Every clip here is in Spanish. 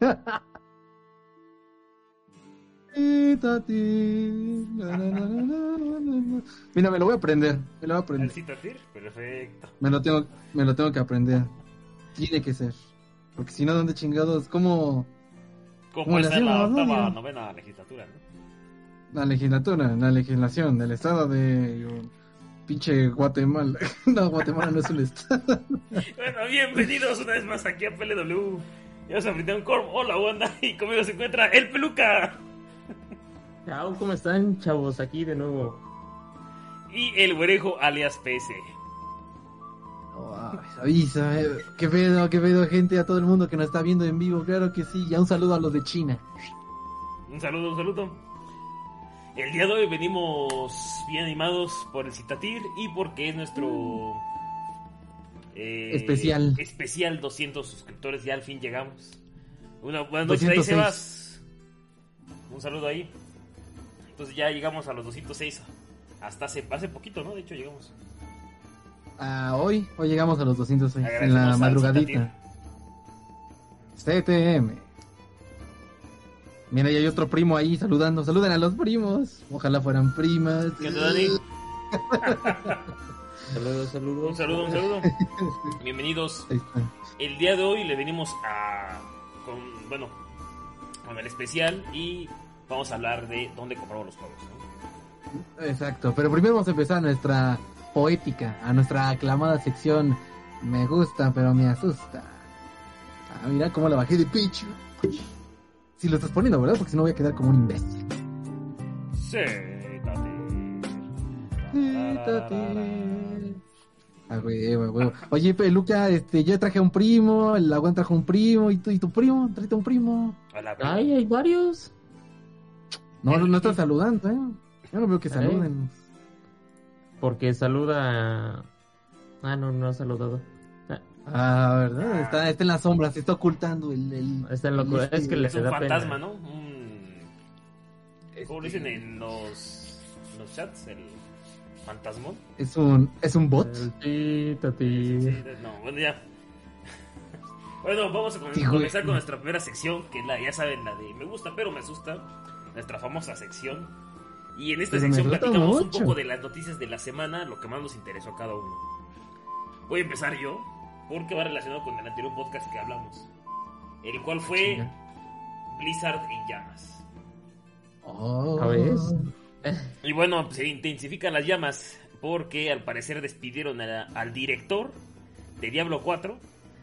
Mira, me lo voy a aprender. Me lo voy a aprender. Perfecto. Me lo tengo, me lo tengo que aprender. Tiene que ser. Porque si no, ¿dónde chingados? ¿Cómo? ¿Cómo está la octava, novena legislatura, ¿no? La legislatura, la legislación del estado de pinche Guatemala. no, Guatemala no es un estado. bueno, bienvenidos una vez más aquí a PLW. Ya se un corvo. Hola, onda. Y conmigo se encuentra el peluca. Chao, ¿cómo están, chavos? Aquí de nuevo. Y el güerejo alias PC. avisa, eh. qué pedo, qué pedo, gente, a todo el mundo que nos está viendo en vivo. Claro que sí. Ya un saludo a los de China. Un saludo, un saludo. El día de hoy venimos bien animados por el Citatir y porque es nuestro eh, especial. Especial 200 suscriptores, ya al fin llegamos. Una buenas noches ahí, Sebas. Un saludo ahí. Entonces ya llegamos a los 206. Hasta hace, hace poquito, ¿no? De hecho, llegamos. Ah, hoy, hoy llegamos a los 206 en la madrugadita. CTM. Mira, ya hay otro primo ahí saludando. Saluden a los primos. Ojalá fueran primas. ¿Qué onda, Dani? Saludos, saludos. Un saludo, un saludo. Bienvenidos. El día de hoy le venimos a. Con, bueno, con el especial y vamos a hablar de dónde compramos los juegos. Exacto, pero primero vamos a empezar nuestra poética, a nuestra aclamada sección. Me gusta, pero me asusta. Ah, mira cómo la bajé de pecho. Si lo estás poniendo, ¿verdad? Porque si no voy a quedar como un imbécil. Sí, Ah, Oye, Peluca, este, yo traje a un primo, el agua trajo un primo, ¿y tu, y tu primo? Tráete un primo. Ay, hay varios. No, no, no están saludando, ¿eh? Yo no veo que saluden. Porque saluda. Ah, no, no ha saludado. Ah, ¿verdad? Está, está en las sombras, se está ocultando el. el está en lo Es que le es un fantasma, ¿no? ¿Cómo lo dicen en los, los chats? El fantasmón. Es un, es un bot. Sí, tati. no, bueno, ya. bueno, vamos a comenzar con nuestra primera sección, que es la, ya saben, la de me gusta pero me asusta. Nuestra famosa sección. Y en esta sección platicamos un poco de las noticias de la semana, lo que más nos interesó a cada uno. Voy a empezar yo porque va relacionado con el anterior podcast que hablamos, el cual fue Blizzard en llamas. Oh. Y bueno, se intensifican las llamas porque al parecer despidieron al director de Diablo 4.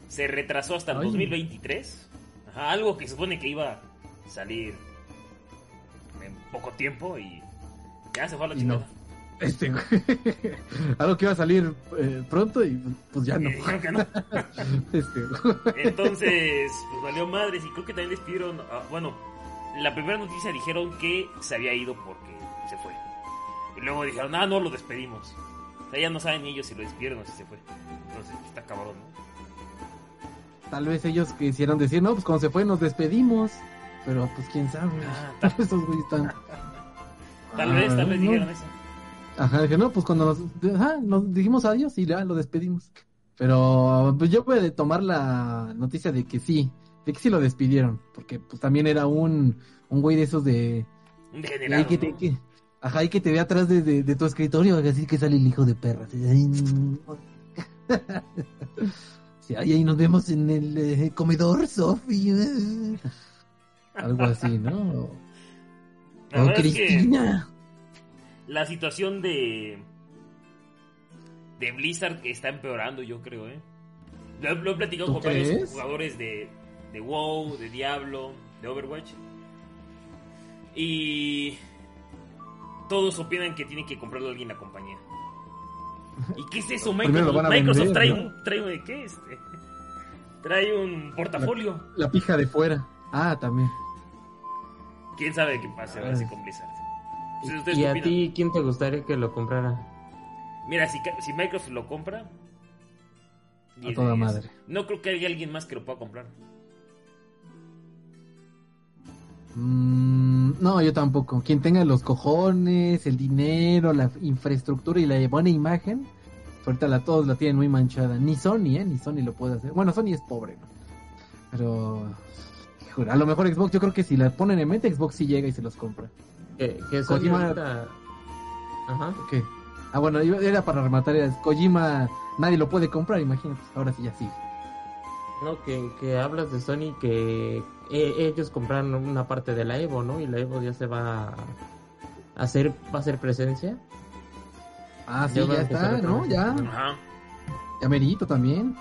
Se retrasó hasta el 2023. algo que supone que iba a salir en poco tiempo y ya se fue a la chingada. Este, algo que iba a salir eh, pronto y pues ya no. este, Entonces, pues valió madres y creo que también despidieron. bueno, la primera noticia dijeron que se había ido porque se fue. Y luego dijeron, ah, no, lo despedimos. O sea, ya no saben ellos si lo despidieron o si se fue. Entonces, está cabrón, ¿no? Tal vez ellos quisieron decir, no, pues cuando se fue nos despedimos. Pero pues quién sabe. Ah, tal vez esos güeyes están. Tal vez, tal vez dijeron eso. Ajá, dije, no, pues cuando nos, nos dijimos adiós y ya lo despedimos. Pero pues yo voy a tomar la noticia de que sí, de que sí lo despidieron, porque pues también era un, un güey de esos de... Generado, que te, ajá, y que te ve atrás de, de, tu escritorio, así que sale el hijo de perra. Sí, ahí, nos vemos en el eh, comedor, Sofi. Algo así, ¿no? O Cristina la situación de de Blizzard está empeorando, yo creo, ¿eh? Lo, he platicado con varios jugadores de, de WoW, de Diablo, de Overwatch. Y todos opinan que tiene que comprarle a alguien la compañía. ¿Y qué es eso? Microsoft, Microsoft trae, un, trae ¿qué? Este, trae un portafolio. La, pija de fuera. Ah, también. ¿Quién sabe qué pasa ahora con Blizzard? ¿Y a ti quién te gustaría que lo comprara? Mira, si, si Microsoft lo compra... A toda madre. No creo que haya alguien más que lo pueda comprar. Mm, no, yo tampoco. Quien tenga los cojones, el dinero, la infraestructura y la buena imagen, ahorita la, todos la tienen muy manchada. Ni Sony, ¿eh? Ni Sony lo puede hacer. Bueno, Sony es pobre, ¿no? Pero... Híjole, a lo mejor Xbox, yo creo que si la ponen en mente, Xbox sí llega y se los compra. Que, que Sony Kojima- ahorita- Ajá. ¿Qué? Ah, bueno, era para rematar, era Kojima, nadie lo puede comprar, imagínate, ahora sí ya sí. No, que, que hablas de Sony que eh, ellos compraron una parte de la Evo, ¿no? Y la Evo ya se va a hacer, va a hacer presencia. Ah, sí, Ya ya, está, ¿no? Ya, Ajá. ya merito también.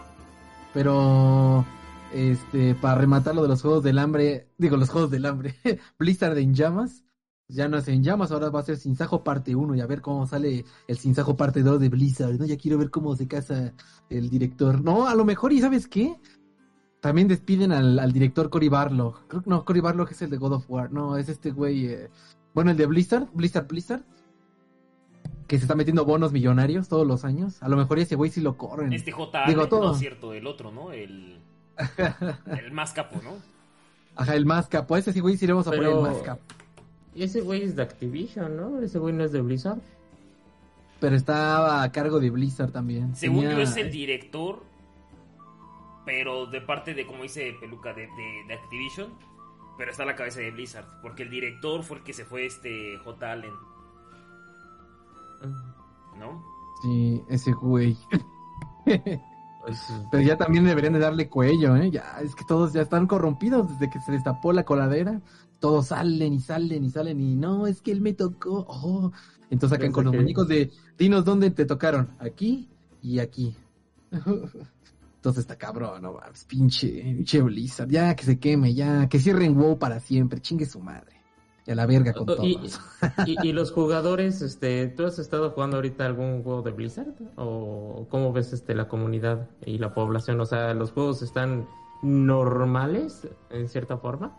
Pero, este, para rematar lo de los juegos del hambre, digo, los juegos del hambre, Blizzard en llamas, ya no es en llamas, ahora va a ser Sinsajo parte 1 y a ver cómo sale el Sinsajo parte 2 de Blizzard, ¿no? Ya quiero ver cómo se casa el director. No, a lo mejor, ¿y sabes qué? También despiden al, al director Cory Barlog. Creo que no, Cory Barlog es el de God of War. No, es este güey. eh, Bueno, el de Blizzard, Blizzard, Blizzard. Que se está metiendo bonos millonarios todos los años. A lo mejor ese güey sí lo corren. Este J. Digo, no todo. es cierto, el otro, ¿no? El, el más capo, ¿no? Ajá, el más capo. Ese sí, güey, sí le vamos a Pero- poner el más capo. Y ese güey es de Activision, ¿no? Ese güey no es de Blizzard. Pero estaba a cargo de Blizzard también. Según Tenía- yo es el director, pero de parte de, como dice Peluca, de, de, de Activision, pero está a la cabeza de Blizzard, porque el director fue el que se fue este J. Allen, ¿no? Sí, ese güey. Pues, Pero ya también deberían de darle cuello, ¿eh? Ya, es que todos ya están corrompidos desde que se destapó la coladera. Todos salen y salen y salen y no, es que él me tocó. Oh. Entonces sacan Desde con los muñecos de, dinos dónde te tocaron, aquí y aquí. Entonces está cabrón, no mames, pinche, pinche Blizzard, ya que se queme, ya, que cierren WoW para siempre, chingue su madre. Y a la verga con Oh, y, todos. y, y los jugadores, este, ¿tú has estado jugando ahorita algún juego de Blizzard? ¿O cómo ves este la comunidad y la población? O sea, ¿los juegos están normales en cierta forma?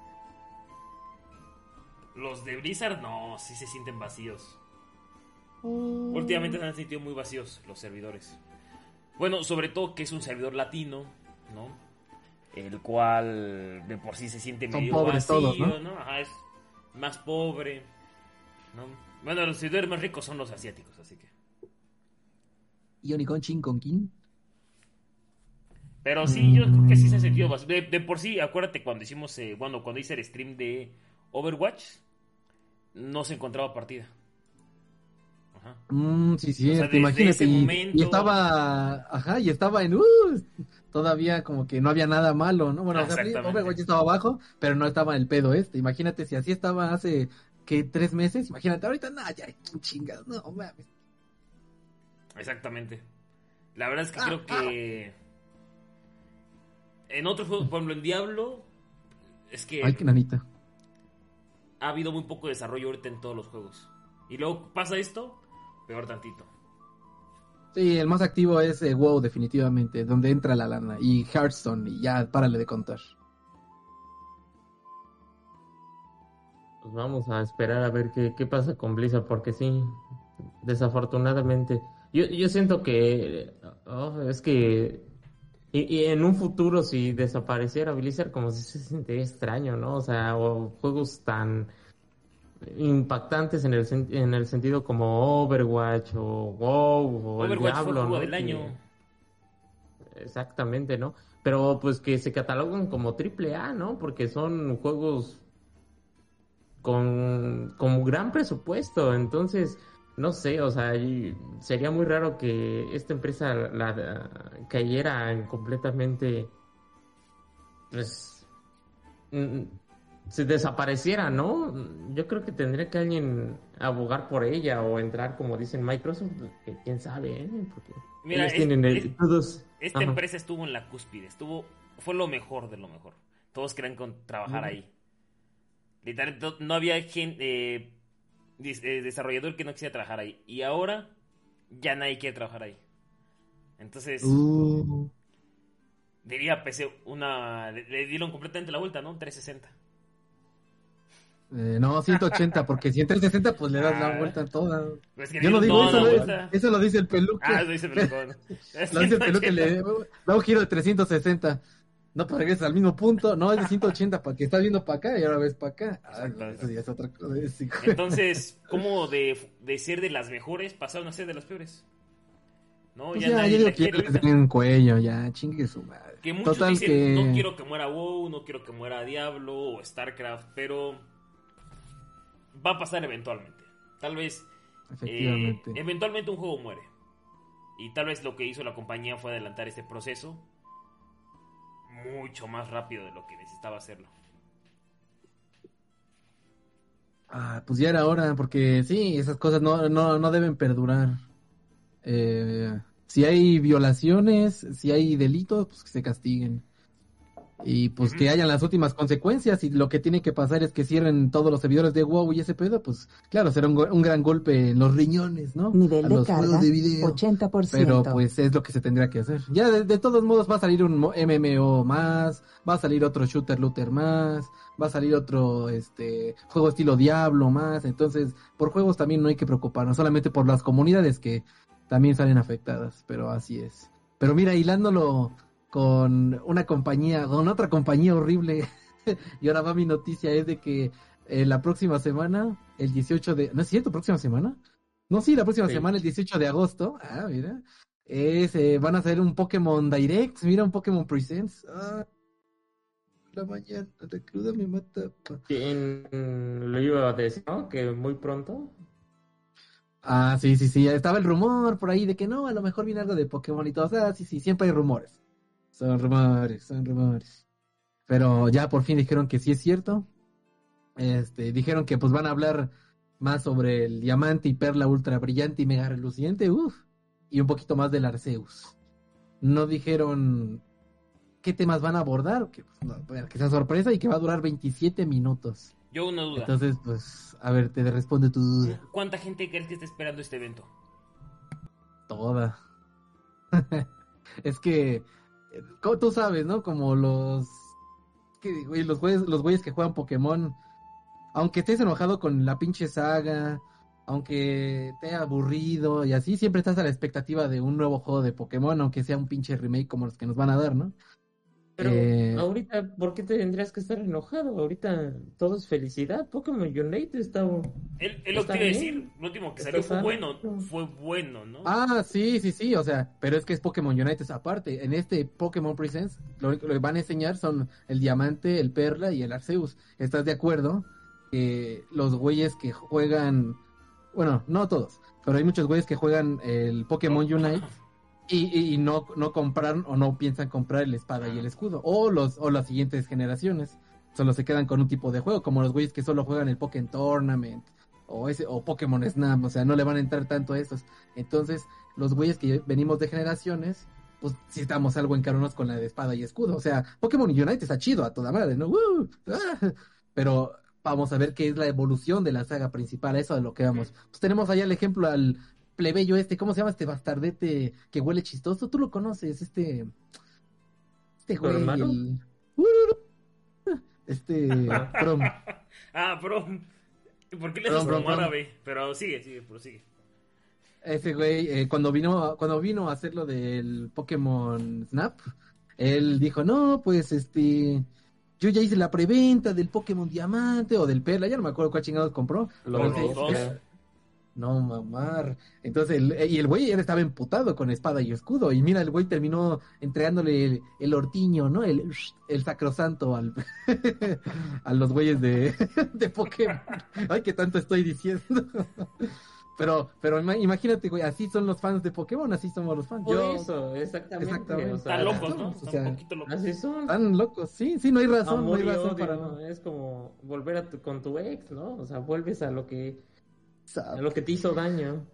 Los de Blizzard no, sí se sienten vacíos. Últimamente se han sentido muy vacíos los servidores. Bueno, sobre todo que es un servidor latino, ¿no? El cual de por sí se siente Son medio pobres vacío, todos, ¿no? Ajá, es más pobre, ¿no? Bueno, los servidores más ricos son los asiáticos, así que. ¿Y Onicon con King? Pero sí, yo creo que sí se ha Mm. sentido vacío. De, de por sí, acuérdate cuando hicimos, eh, bueno, cuando hice el stream de Overwatch, no se encontraba partida. Ajá. Mm, sí, sí, O sea, imagínate. y, estaba, ajá, y estaba en, uh, todavía como que no había nada malo, ¿no? Bueno. Overwatch estaba abajo, pero no estaba el pedo este. Imagínate si así estaba hace, ¿qué? Tres meses. Imagínate, ahorita, nada, ya, ¿quién chingas? No, mames. Exactamente. La verdad es que Ah, creo que. En otros juegos, por ejemplo, en Diablo, es que Ay, qué nanita. ha habido muy poco desarrollo ahorita en todos los juegos. Y luego pasa esto, peor tantito. Sí, el más activo es eh, WoW, definitivamente, donde entra la lana. Y Hearthstone, y ya, párale de contar. Pues vamos a esperar a ver qué, qué pasa con Blizzard, porque sí, desafortunadamente. Yo, yo siento que oh, es que y, y en un futuro si desapareciera Blizzard como si se sentiría extraño, ¿no? O sea, o juegos tan impactantes en el en el sentido como Overwatch o WoW o Overwatch Diablo, del año. Exactamente, ¿no? Pero pues que se catalogan como triple A, ¿no? Porque son juegos con, con gran presupuesto. Entonces, no sé, o sea, sería muy raro que esta empresa la, la- cayera en completamente, pues, se desapareciera, ¿no? Yo creo que tendría que alguien abogar por ella o entrar, como dicen Microsoft, que quién sabe, ¿eh? Porque Mira, es- tienen el- es- todos... Esta Ajá. empresa estuvo en la cúspide, estuvo, fue lo mejor de lo mejor. Todos querían con- trabajar ahí. Literal, no había gente, desarrollador que no quisiera trabajar ahí. Y ahora ya nadie quiere trabajar ahí. Entonces, Uh, diría PC una. Le, le dieron completamente la vuelta, ¿no? 360. Eh, no, 180, porque si en 360, pues le das la Ah. vuelta toda. Pues que Yo no digo eso, lo- eso lo dice el peluque. Ah, lo dice Pelucón. Lo dice el peluque, le da un giro de 360. No, pues regresas al mismo punto. No, es de 180 para que estás viendo para acá y ahora ves para acá. Ah, Exacto, eso ya es otra cosa. es hijo. Entonces, ¿cómo de, de ser de las mejores pasaron a ser de las peores? No, Pues ya, ya, nadie yo digo la que quiere les den cuello, ya, chingue su madre. Que muchos dicen, no quiero que muera WoW, no quiero que muera Diablo o StarCraft, pero va a pasar eventualmente. Tal vez eh, eventualmente un juego muere. Y tal vez lo que hizo la compañía fue adelantar este proceso mucho más rápido de lo que necesitaba hacerlo. Ah, pues ya era hora, porque sí, esas cosas no, no, no deben perdurar. Eh, si hay violaciones, si hay delitos, pues que se castiguen y pues que hayan las últimas consecuencias y lo que tiene que pasar es que cierren todos los servidores de WoW y ese pedo, pues claro, será un, gran golpe en los riñones, ¿no? Nivel de carga, 80%. Pero pues es lo que se tendría que hacer. Ya de, todos modos va a salir un MMO más, va a salir otro shooter looter más, va a salir otro este juego estilo Diablo más, entonces por juegos también no hay que preocuparnos, solamente por las comunidades que también salen afectadas, pero así es. Pero mira, hilándolo con una compañía, con otra compañía horrible. y ahora va mi noticia, es de que eh, la próxima semana, el 18 de... ¿No es cierto? ¿Próxima semana? No, sí, la próxima semana, el 18 de agosto. Ah, mira. Es, eh, van a hacer un Pokémon Direct. Mira, un Pokémon Presents. Ah, la mañana, la cruda me mata. ¿Quién lo iba a decir, Que muy pronto. Ah, sí, sí, sí. Estaba el rumor por ahí de que no, a lo mejor viene algo de Pokémon y todo. O sea, sí, sí, siempre hay rumores. Son rumores, son rumores. Pero ya por fin dijeron que sí es cierto. Este, dijeron que pues van a hablar más sobre el diamante y perla ultra brillante y mega reluciente, uff, y un poquito más del Arceus. No dijeron qué temas van a abordar, que, pues, que sea sorpresa y que va a durar 27 minutos. Yo una duda. Entonces, pues, a ver, te responde tu duda. ¿Cuánta gente crees que está esperando este evento? Toda. es que tú sabes, ¿no? Como los que, los güeyes, los güeyes que juegan Pokémon, aunque estés enojado con la pinche saga, aunque te haya aburrido y así, siempre estás a la expectativa de un nuevo juego de Pokémon, aunque sea un pinche remake como los que nos van a dar, ¿no? Pero eh, ahorita, ¿por qué te tendrías que estar enojado? Ahorita todo es felicidad. Pokémon Unite está. Él, él lo quiere decir. Lo último que salió fue bueno. Fue bueno, ¿no? Ah, sí, sí, sí. O sea, pero es que es Pokémon Unite es aparte. En este Pokémon Presents, lo, lo que van a enseñar son el Diamante, el Perla y el Arceus. ¿Estás de acuerdo? Que los güeyes que juegan. Bueno, no todos. Pero hay muchos güeyes que juegan el Pokémon Unite y, y, no, no compraron o no piensan comprar el espada y el escudo. O los o las siguientes generaciones. Solo se quedan con un tipo de juego, como los güeyes que solo juegan el Pokémon Tournament o ese o Pokémon Snap, o sea, no le van a entrar tanto a esos. Entonces, los güeyes que venimos de generaciones, pues si estamos algo encaronados con la de espada y escudo. O sea, Pokémon Unite está chido a toda madre, ¿no? ¡Ah! Pero vamos a ver qué es la evolución de la saga principal, eso de lo que vamos. Pues tenemos allá el ejemplo al plebeyo este, ¿cómo se llama este bastardete que huele chistoso? Tú lo conoces, este. Este güey. El... Este. Prom. ah, Prom. ¿Por qué le haces como árabe? Pero sigue, sigue, prosigue. Ese güey, eh, cuando vino, cuando vino a hacer lo del Pokémon Snap, él dijo, no, pues este, yo ya hice la preventa del Pokémon Diamante o del Perla, ya no me acuerdo cuál chingados compró. Los dos. No, mamar. Entonces, el, y el güey ya estaba emputado con espada y escudo. Y mira, el güey terminó entregándole el, ortiño, ¿no? El, el sacrosanto al, a los güeyes de, de Pokémon. Ay, que tanto estoy diciendo. Pero, pero imagínate, güey, así son los fans de Pokémon, así somos los fans. Por eso, exactamente. exactamente. están locos, ¿no? O sea, locos. Así son. Están locos, sí, sí, no hay razón, no hay razón para... Es como volver a tu, con tu ex, ¿no? O sea, vuelves a lo que lo que te hizo daño.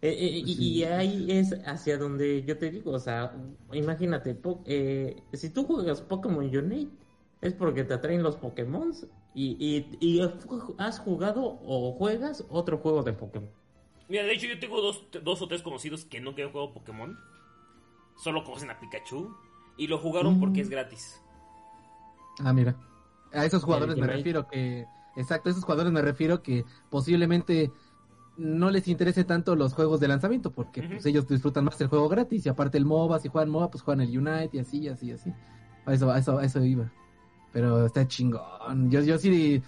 Eh, eh, y, ahí es hacia donde yo te digo, o sea, imagínate, eh, si tú juegas Pokémon Unite, es porque te atraen los Pokémon y, y, has jugado o juegas otro juego de Pokémon. Mira, de hecho yo tengo dos, dos o tres conocidos que nunca han jugado Pokémon, solo conocen a Pikachu y lo jugaron porque es mm. gratis. Ah, mira, a esos jugadores me refiero que Exacto, esos jugadores me refiero que posiblemente no les interese tanto los juegos de lanzamiento porque pues, ellos disfrutan más el juego gratis y aparte el MOBA, si juegan MOBA pues juegan el Unite y así, así, así. A eso, a eso, eso iba. Pero está chingón. Yo, yo sí,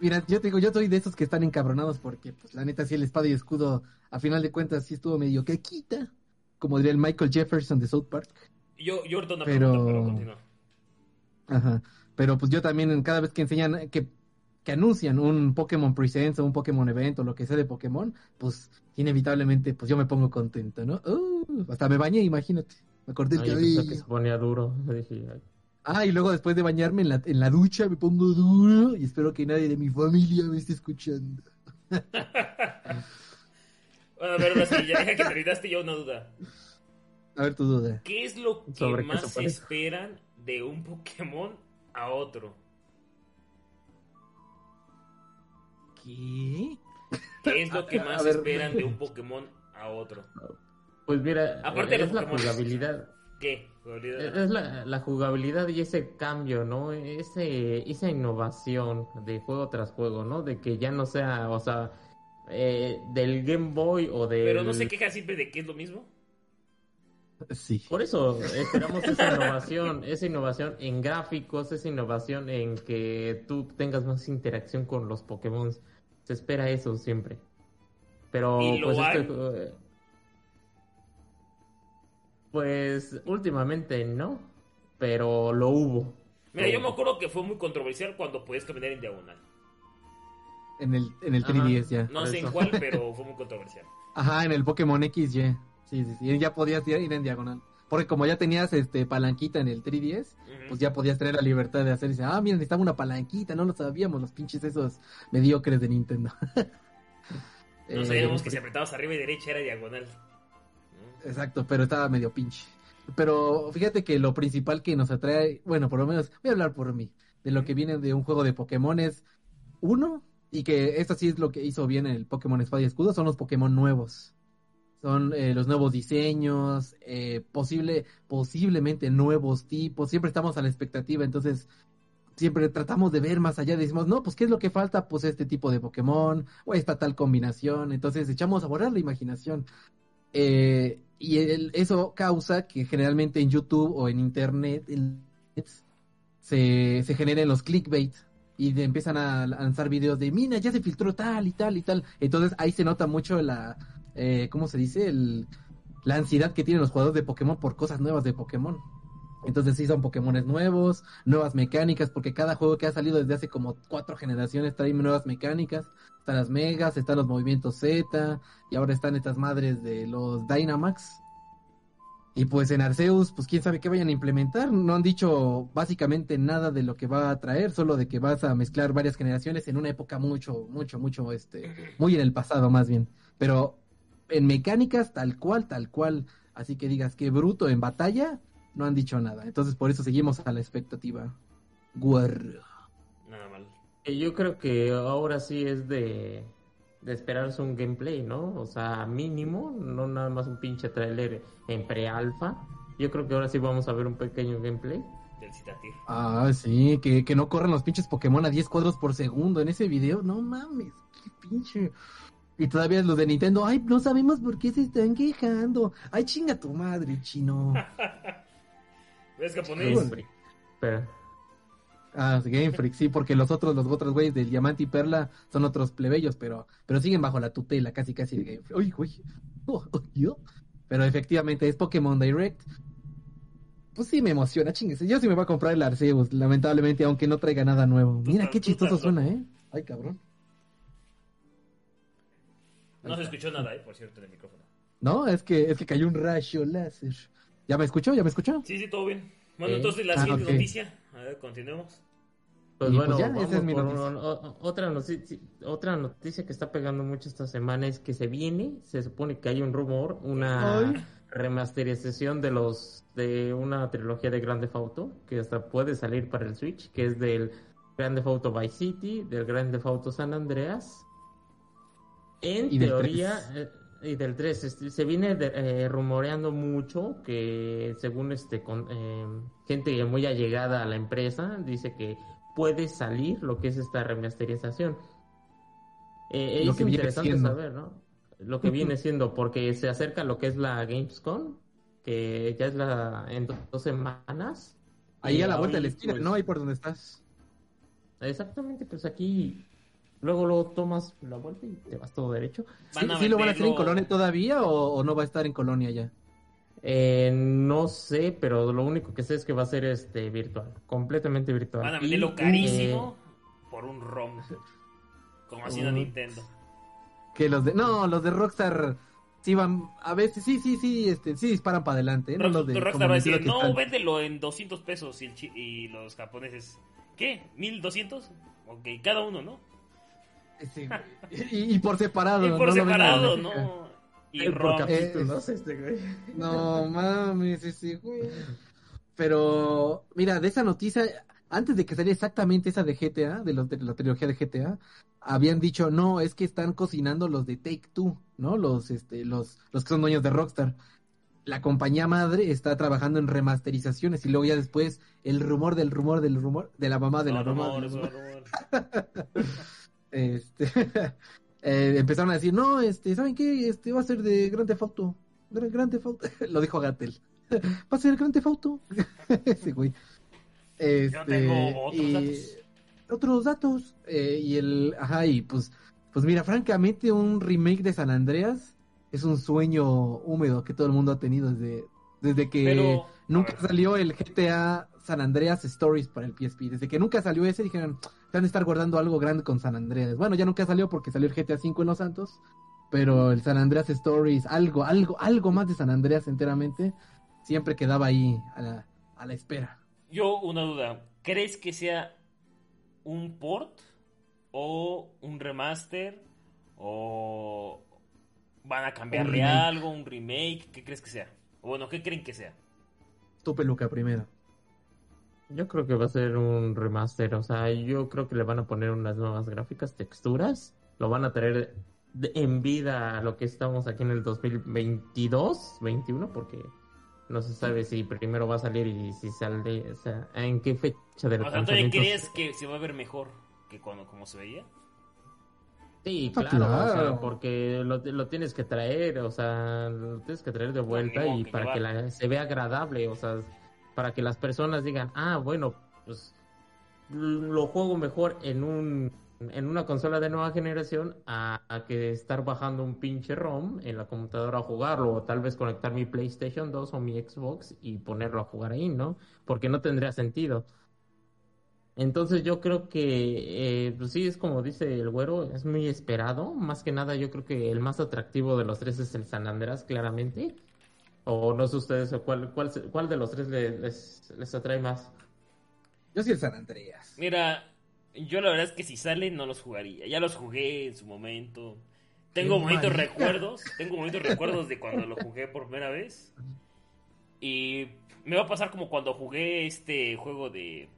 mira, yo te digo, yo soy de esos que están encabronados porque pues la neta sí el espada y escudo a final de cuentas sí estuvo medio que quita, como diría el Michael Jefferson de South Park. Yo, yo Pero- pregunta, pero continúa. Ajá. Pero pues yo también, cada vez que enseñan, que, que anuncian un Pokémon Presents o un Pokémon Event o lo que sea de Pokémon, pues inevitablemente, pues yo me pongo contento, ¿no? Uh, hasta me bañé, imagínate. Me corté el Ay, yo que se ponía duro. Dije, ay, Ah, y luego después de bañarme en la, en la ducha me pongo duro y espero que nadie de mi familia me esté escuchando. Bueno, a ver, sí, ya deja que terminaste yo una duda. A ver tu duda. ¿Qué es lo que ¿Sobre más esperan de un Pokémon a otro? ¿Qué? ¿Qué es lo que más ver. esperan de un Pokémon a otro? Pues mira, Aparte de es la Pokémon. jugabilidad. ¿Qué? Jugabilidad. Es la, la jugabilidad y ese cambio, ¿no? Ese, esa innovación de juego tras juego, ¿no? De que ya no sea, o sea, eh, del Game Boy o del... Pero no se queja siempre de que es lo mismo. Sí. Por eso esperamos esa innovación, esa innovación en gráficos, esa innovación en que tú tengas más interacción con los Pokémon. Se espera eso siempre. Pero ¿Y lo pues este, eh, pues últimamente no, pero lo hubo. Mira, yo me acuerdo que fue muy controversial cuando podías caminar en diagonal. En el, en el Ajá. 3DS ya. No sé en cuál, pero fue muy controversial. Ajá, en el Pokémon XY. Sí, sí, sí. Ya podías ir en diagonal. Porque como ya tenías este palanquita en el 3DS, Ujú. pues ya podías tener la libertad de hacer. Dice, ah, miren, necesitaba una palanquita, no lo sabíamos, los pinches esos mediocres de Nintendo. No Eh, sabíamos que si apretabas arriba y derecha era diagonal. Exacto, pero estaba medio pinche. Pero fíjate que lo principal que nos atrae, bueno, por lo menos, voy a hablar por mí, de lo que viene de un juego de Pokémon es, uno, y que esto sí es lo que hizo bien el Pokémon Espada y Escudo, son los Pokémon nuevos. Son eh, los nuevos diseños, eh, posible, posiblemente nuevos tipos, siempre estamos a la expectativa, entonces siempre tratamos de ver más allá, decimos, no, pues qué es lo que falta, pues este tipo de Pokémon, o esta tal combinación, entonces echamos a volar la imaginación. Eh, y el- eso causa que generalmente en YouTube o en Internet se, se generen los clickbait y empiezan a lanzar videos de, mira, ya se filtró tal y tal y tal. Entonces ahí se nota mucho la, eh, ¿cómo se dice? El, la ansiedad que tienen los jugadores de Pokémon por cosas nuevas de Pokémon. Entonces sí son Pokémones nuevos, nuevas mecánicas, porque cada juego que ha salido desde hace como cuatro generaciones trae nuevas mecánicas. Están las megas, están los movimientos Z, y ahora están estas madres de los Dynamax. Y pues en Arceus, pues quién sabe qué vayan a implementar. No han dicho básicamente nada de lo que va a traer, solo de que vas a mezclar varias generaciones en una época mucho, mucho, mucho, este, muy en el pasado más bien. Pero en mecánicas tal cual, tal cual. Así que digas que bruto en batalla, no han dicho nada. Entonces por eso seguimos a la expectativa. Guarro. Nada mal. Eh, Yo creo que ahora sí es de, de esperarse un gameplay, ¿no? O sea, mínimo, no nada más un pinche trailer en pre-alfa. Yo creo que ahora sí vamos a ver un pequeño gameplay. Del Citatir. Ah, sí, que, que no corren los pinches Pokémon a 10 cuadros por segundo en ese video. No mames, qué pinche. Y todavía los de Nintendo, ay, no sabemos por qué se están quejando. Ay, chinga tu madre, chino. ¿Ves japonés? Pero, Ah, sí, Game Freak, sí, porque los otros, los otros güeyes del Diamante y Perla son otros plebeyos, pero, pero siguen bajo la tutela casi casi de Game Freak. Uy, uy. Oh, oh, yo. Pero efectivamente es Pokémon Direct. Pues sí me emociona, chingues. Yo sí me voy a comprar el Arceus, lamentablemente, aunque no traiga nada nuevo. Mira qué chistoso suena. ¿eh? Ay, cabrón. No se escuchó nada, eh, por cierto, en el micrófono. No, es que, es que cayó un rayo láser. ¿Ya me escuchó? ¿Ya me escuchó? Sí, sí, todo bien. Bueno, entonces la Ah, siguiente noticia. A ver, continuemos. pues Y bueno, pues ya, vamos esa es mi por noticia. un- o- otra, noticia, otra noticia que está pegando mucho esta semana es que se viene, se supone que hay un rumor, una Ay. remasterización de los de una trilogía de Grand Theft Auto que hasta puede salir para el Switch, que es del Grand Theft Auto Vice City, del Grand Theft Auto San Andreas. En Y del teoría, eh, y del 3, este, se viene de- eh, rumoreando mucho que según este con, eh, gente muy allegada a la empresa dice que puede salir lo que es esta remasterización. Eh, Lo es que interesante saber, ¿no? Lo que viene siendo, porque se acerca lo que es la Gamescom, que ya es la en do- dos semanas. Ahí a la vuelta de la esquina, pues, ¿no? Ahí por donde estás. Exactamente, pues aquí luego luego tomas la vuelta y te vas todo derecho. ¿Sí, lo van a hacer en Colonia todavía o, o no va a estar en Colonia ya? Eh, no sé, pero lo único que sé es que va a ser este virtual, completamente virtual. Van a venderlo carísimo por un ROM, como haciendo Nintendo. Que los de no, los de Rockstar sí van a veces sí, sí, sí, este sí disparan para adelante, ¿eh? no los de Rockstar va a decir, "No, véndelo en 200 pesos" y, y los japoneses, ¿qué? ¿1200? Ok, cada uno, ¿no? Sí, y, y, por separado. Y por separado, no. Y por capítulos, este güey. No mames, ese güey. Pero, mira, de esa noticia, antes de que saliera exactamente esa de GTA, de, los, de la trilogía de GTA, habían dicho, no, es que están cocinando los de Take Two, ¿no? Los, este, los, los que son dueños de Rockstar. La compañía madre está trabajando en remasterizaciones y luego ya después el rumor del rumor del rumor de la mamá de la mamá. Este, eh, empezaron a decir, no, este, ¿saben qué? Este va a ser de Grande Auto. Grande Auto. Lo dijo Gatel. va a ser Grande Auto. Ese güey. Este, Yo tengo otros y, datos. Otros datos. Eh, y el, ajá, y pues, pues mira, francamente, un remake de San Andreas es un sueño húmedo que todo el mundo ha tenido desde, desde que nunca salió el GTA San Andreas Stories para el PSP. Desde que nunca salió ese, dijeron, van a estar guardando algo grande con San Andreas. Bueno, ya nunca salió porque salió el GTA V en Los Santos, pero el San Andreas Stories, algo, algo, algo más de San Andreas enteramente, siempre quedaba ahí a la, a la espera. Yo, una duda, ¿crees que sea un port o un remaster o van a cambiarle algo, un remake? ¿Qué crees que sea? O bueno, ¿qué creen que sea? Tu peluca primero. Yo creo que va a ser un remaster, o sea, yo creo que le van a poner unas nuevas gráficas, texturas, lo van a traer en vida a lo que estamos aquí en el 2022, 21, porque no se sabe si primero va a salir y si sale, o sea, en qué fecha de O sea, ¿todavía crees que se va a ver mejor que cuando como se veía? Sí, ah, claro, porque lo, lo, tienes que traer, o sea, lo tienes que traer de vuelta y para que la, se vea agradable, o sea, para que las personas digan, ah, bueno, pues lo juego mejor en un en una consola de nueva generación a, que estar bajando un pinche ROM en la computadora a jugarlo o tal vez conectar mi PlayStation 2 o mi Xbox y ponerlo a jugar ahí, ¿no? Porque no tendría sentido. Entonces yo creo que, eh, pues sí, es como dice el güero, es muy esperado. Más que nada yo creo que el más atractivo de los tres es el San Andreas, claramente. O no sé ustedes, ¿cuál, cuál, cuál de los tres les, les, atrae más? Yo sí el San Andreas. Mira, yo la verdad es que si salen no los jugaría. Ya los jugué en su momento. Tengo bonitos recuerdos. Tengo bonitos recuerdos de cuando lo jugué por primera vez. Y me va a pasar como cuando jugué este juego de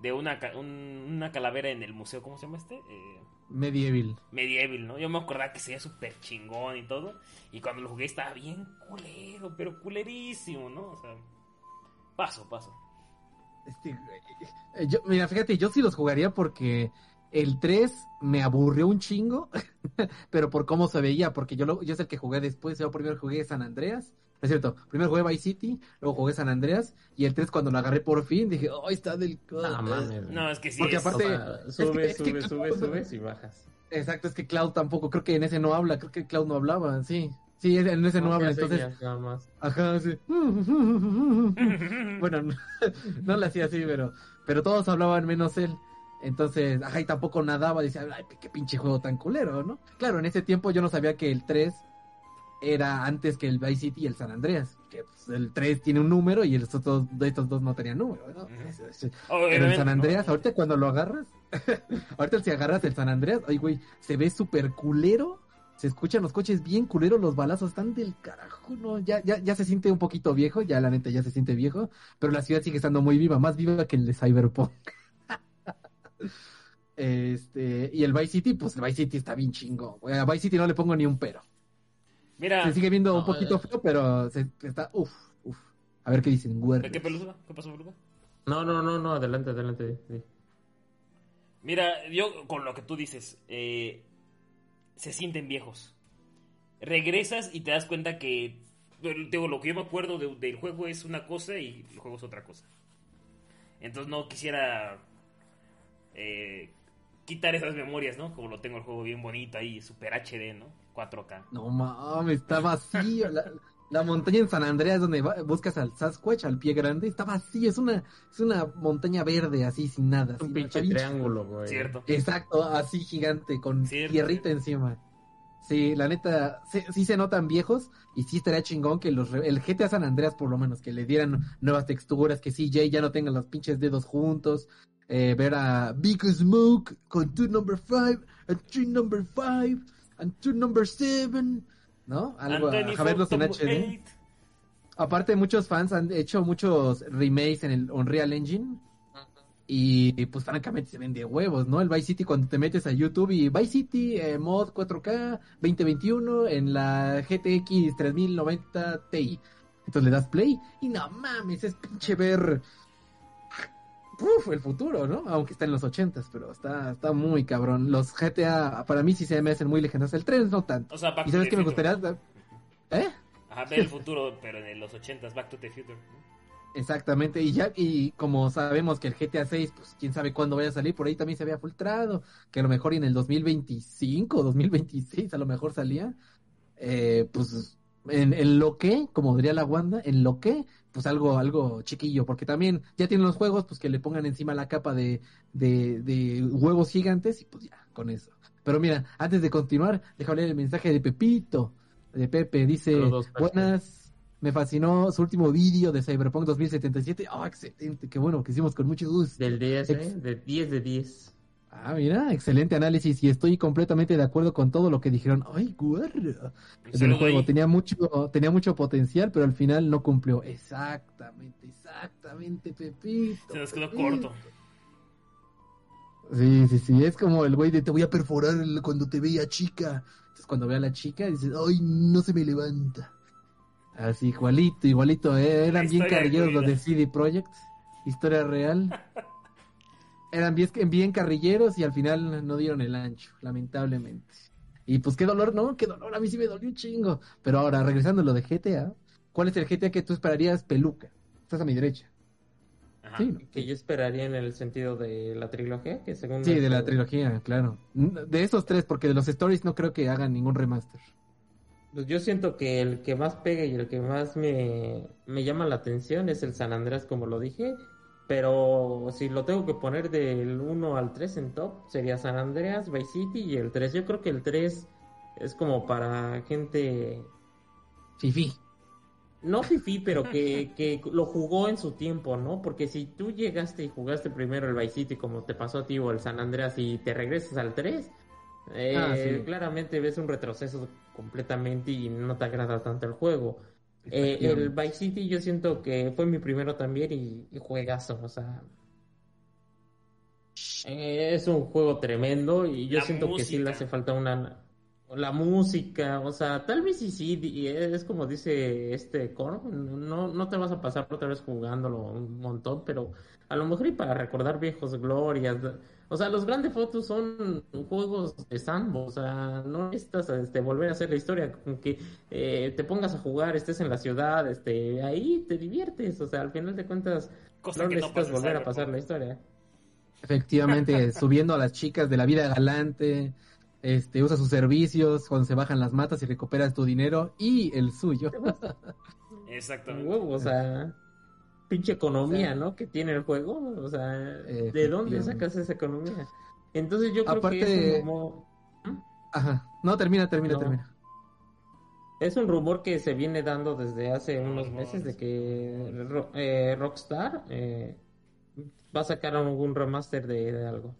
de una, una calavera en el museo, ¿cómo se llama este? Eh, Medieval. Medieval, ¿no? Yo me acordaba que sería súper chingón y todo. Y cuando lo jugué estaba bien culero, pero culerísimo, ¿no? O sea, paso, paso. Este, eh, yo, mira, fíjate, yo sí los jugaría porque el 3 me aburrió un chingo, pero por cómo se veía, porque yo, lo, yo es el que jugué después, yo primero jugué San Andreas es cierto, primero jugué Vice City, luego jugué San Andreas, y el 3 cuando lo agarré por fin dije, oh, está del... No, no, es que sí. Porque es... aparte... sube, sube, sube, subes y bajas. Exacto, es que Cloud tampoco, creo que en ese no habla, creo que Cloud no hablaba, sí. Sí, en ese no, habla, entonces... Ajá, sí. bueno, no, no lo hacía así, pero, pero todos hablaban menos él. Entonces, ajá, y tampoco nadaba, decía, ay, qué pinche juego tan culero, ¿no? Claro, en ese tiempo yo no sabía que el 3 era antes que el Vice City y el San Andreas. Que pues, el 3 tiene un número y estos dos, estos dos no tenían número. ¿no? Pero el San Andreas, ahorita cuando lo agarras, ahorita si agarras el San Andreas, ay güey, se ve súper culero. Se escuchan los coches bien culeros, los balazos están del carajo, ¿no? Ya, ya, ya se siente un poquito viejo, ya la neta ya se siente viejo, pero la ciudad sigue estando muy viva, más viva que el de Cyberpunk. este, y el Vice City, pues el Vice City está bien chingo. A Vice City no le pongo ni un pero. Mira. Se sigue viendo un poquito eh. feo, pero se, está. Uf, uf. A ver qué dicen, ¿Qué pelusa? ¿Qué pasó, pelusa? No, no, no, no, adelante, adelante. Mira, yo con lo que tú dices, eh, se sienten viejos. Regresas y te das cuenta que. Digo, lo que yo me acuerdo del juego es una cosa y el juego es otra cosa. Entonces no quisiera eh, quitar esas memorias, ¿no? Como lo tengo el juego bien bonito ahí, super HD, ¿no? 4K. No mames, está vacío. La montaña en San Andreas donde buscas al Sasquatch, al pie grande, está vacía, es una, es una montaña verde así sin nada. Un pinche triángulo, güey. Cierto. Exacto, así gigante, con tierrita encima. Sí, la neta, sí, se notan viejos y sí estaría chingón que los, el GTA San Andreas por lo menos, que le dieran nuevas texturas, que CJ ya no tengan los pinches dedos juntos, eh, ver a Big Smoke con two number five, and three number five, and two number seven, ¿no? Algo a, verlos en HD. Aparte, muchos fans han hecho muchos remakes en el Unreal Engine. Y pues francamente se ven de huevos, ¿no? El Vice City cuando te metes a YouTube y Vice City eh, mod 4K 2021 en la GTX 3090 Ti. Entonces le das play y no mames, es pinche ver uf, el futuro, ¿no? Aunque está en los 80 pero está, está muy cabrón. Los GTA para mí sí se me hacen muy legendarios. El 3 no tanto. O sea, ¿Y sabes qué me gustaría? ¿Eh? Ajá, ver el futuro, pero en los 80 Back to the Future. Exactamente, y ya, y como sabemos que el GTA 6, pues quién sabe cuándo vaya a salir, por ahí también se había filtrado, que a lo mejor en el 2025, 2026 a lo mejor salía, eh, pues en, lo que, como diría la Wanda, en lo que, pues algo, algo chiquillo, porque también ya tienen los juegos, pues que le pongan encima la capa de, de, de huevos gigantes y pues ya, con eso. Pero mira, antes de continuar, déjame leer el mensaje de Pepito, de Pepe, dice, buenas me fascinó su último vídeo de Cyberpunk 2077. ¡Oh, excelente! Qué bueno que hicimos con mucho gusto. Del 10, ¿eh? De 10 de 10. Ah, mira, excelente análisis y estoy completamente de acuerdo con todo lo que dijeron. ¡Ay, guarda! El juego tenía mucho, tenía mucho potencial, pero al final no cumplió. Exactamente, exactamente, Pepito. Se nos quedó corto. Sí, sí, sí, es como el güey de te voy a perforar cuando te veía chica. Entonces cuando ve a la chica dices, ¡ay, no se me levanta! Así, igualito, igualito. Eh, eran bien carrilleros los de CD Projekt. Historia real. Eran bien, bien carrilleros y al final no dieron el ancho, lamentablemente. Y pues qué dolor, ¿no? Qué dolor. A mí sí me dolió un chingo. Pero ahora, regresando a lo de GTA. ¿Cuál es el GTA que tú esperarías peluca? Estás a mi derecha. Sí, Que yo esperaría en el sentido de la trilogía, que según... Sí, de la trilogía, claro. De esos tres, porque de los stories no creo que hagan ningún remaster. Pues yo siento que el que más pega y el que más me, llama la atención es el San Andrés, como lo dije. Pero si lo tengo que poner del 1 al 3 en top, sería San Andreas, Vice City y el 3. Yo creo que el 3 es como para gente... Fifi. No fifi, pero que, que lo jugó en su tiempo, ¿no? Porque si tú llegaste y jugaste primero el Vice City como te pasó a ti o el San Andreas y te regresas al 3, ah, eh, claramente ves un retroceso completamente y no te agrada tanto el juego. Eh, el Vice City yo siento que fue mi primero también y, juegazo, o sea... Eh, es un juego tremendo y yo siento que sí le hace falta una... La música, o sea, tal vez sí, sí, es como dice este Core, no, no te vas a pasar otra vez jugándolo un montón, pero a lo mejor y para recordar viejos glorias, o sea, los grandes fotos son juegos de sandbox, o sea, no necesitas este, volver a hacer la historia, con que eh, te pongas a jugar, estés en la ciudad, este, ahí te diviertes, o sea, al final de cuentas no necesitas volver a pasar la historia. Efectivamente, subiendo a las chicas de la vida galante, este, usa sus servicios cuando se bajan las matas y recuperas tu dinero y el suyo. Exactamente. o sea, pinche economía, ¿no? Que tiene el juego. O sea, ¿de dónde sacas esa economía? Entonces yo creo que es como... ¿Mm? Ajá. No, termina, termina, termina. Es un rumor que se viene dando desde hace unos meses de que eh, Rockstar eh, va a sacar algún remaster de, algo.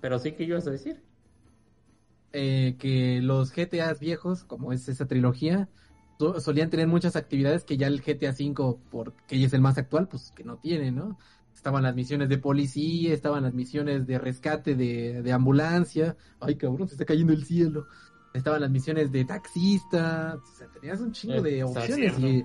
Pero sí que vas a decir. Eh, que los GTA viejos, como es esa trilogía, solían tener muchas actividades que ya el GTA V, porque es el más actual, pues que no tiene, ¿no? Estaban las misiones de policía, estaban las misiones de rescate de, ambulancia. Ay, cabrón, se está cayendo el cielo. Estaban las misiones de taxista. O sea, tenías un chingo de opciones. Y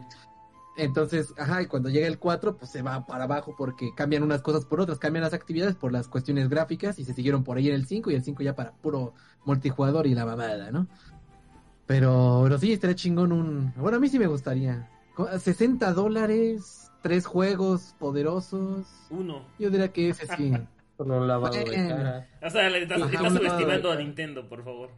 entonces, ajá, y cuando llega el 4, pues se va para abajo porque cambian unas cosas por otras, cambian las actividades por las cuestiones gráficas y se siguieron por ahí en el 5 y el 5 ya para puro multijugador y la babada, ¿no? Pero, pero sí, estaría chingón un... Bueno, a mí sí me gustaría. 60 dólares, tres juegos poderosos. Uno. Yo diría que ese sí. Con un lavado de cara. O sea, le estás, subestimando a Nintendo, por favor.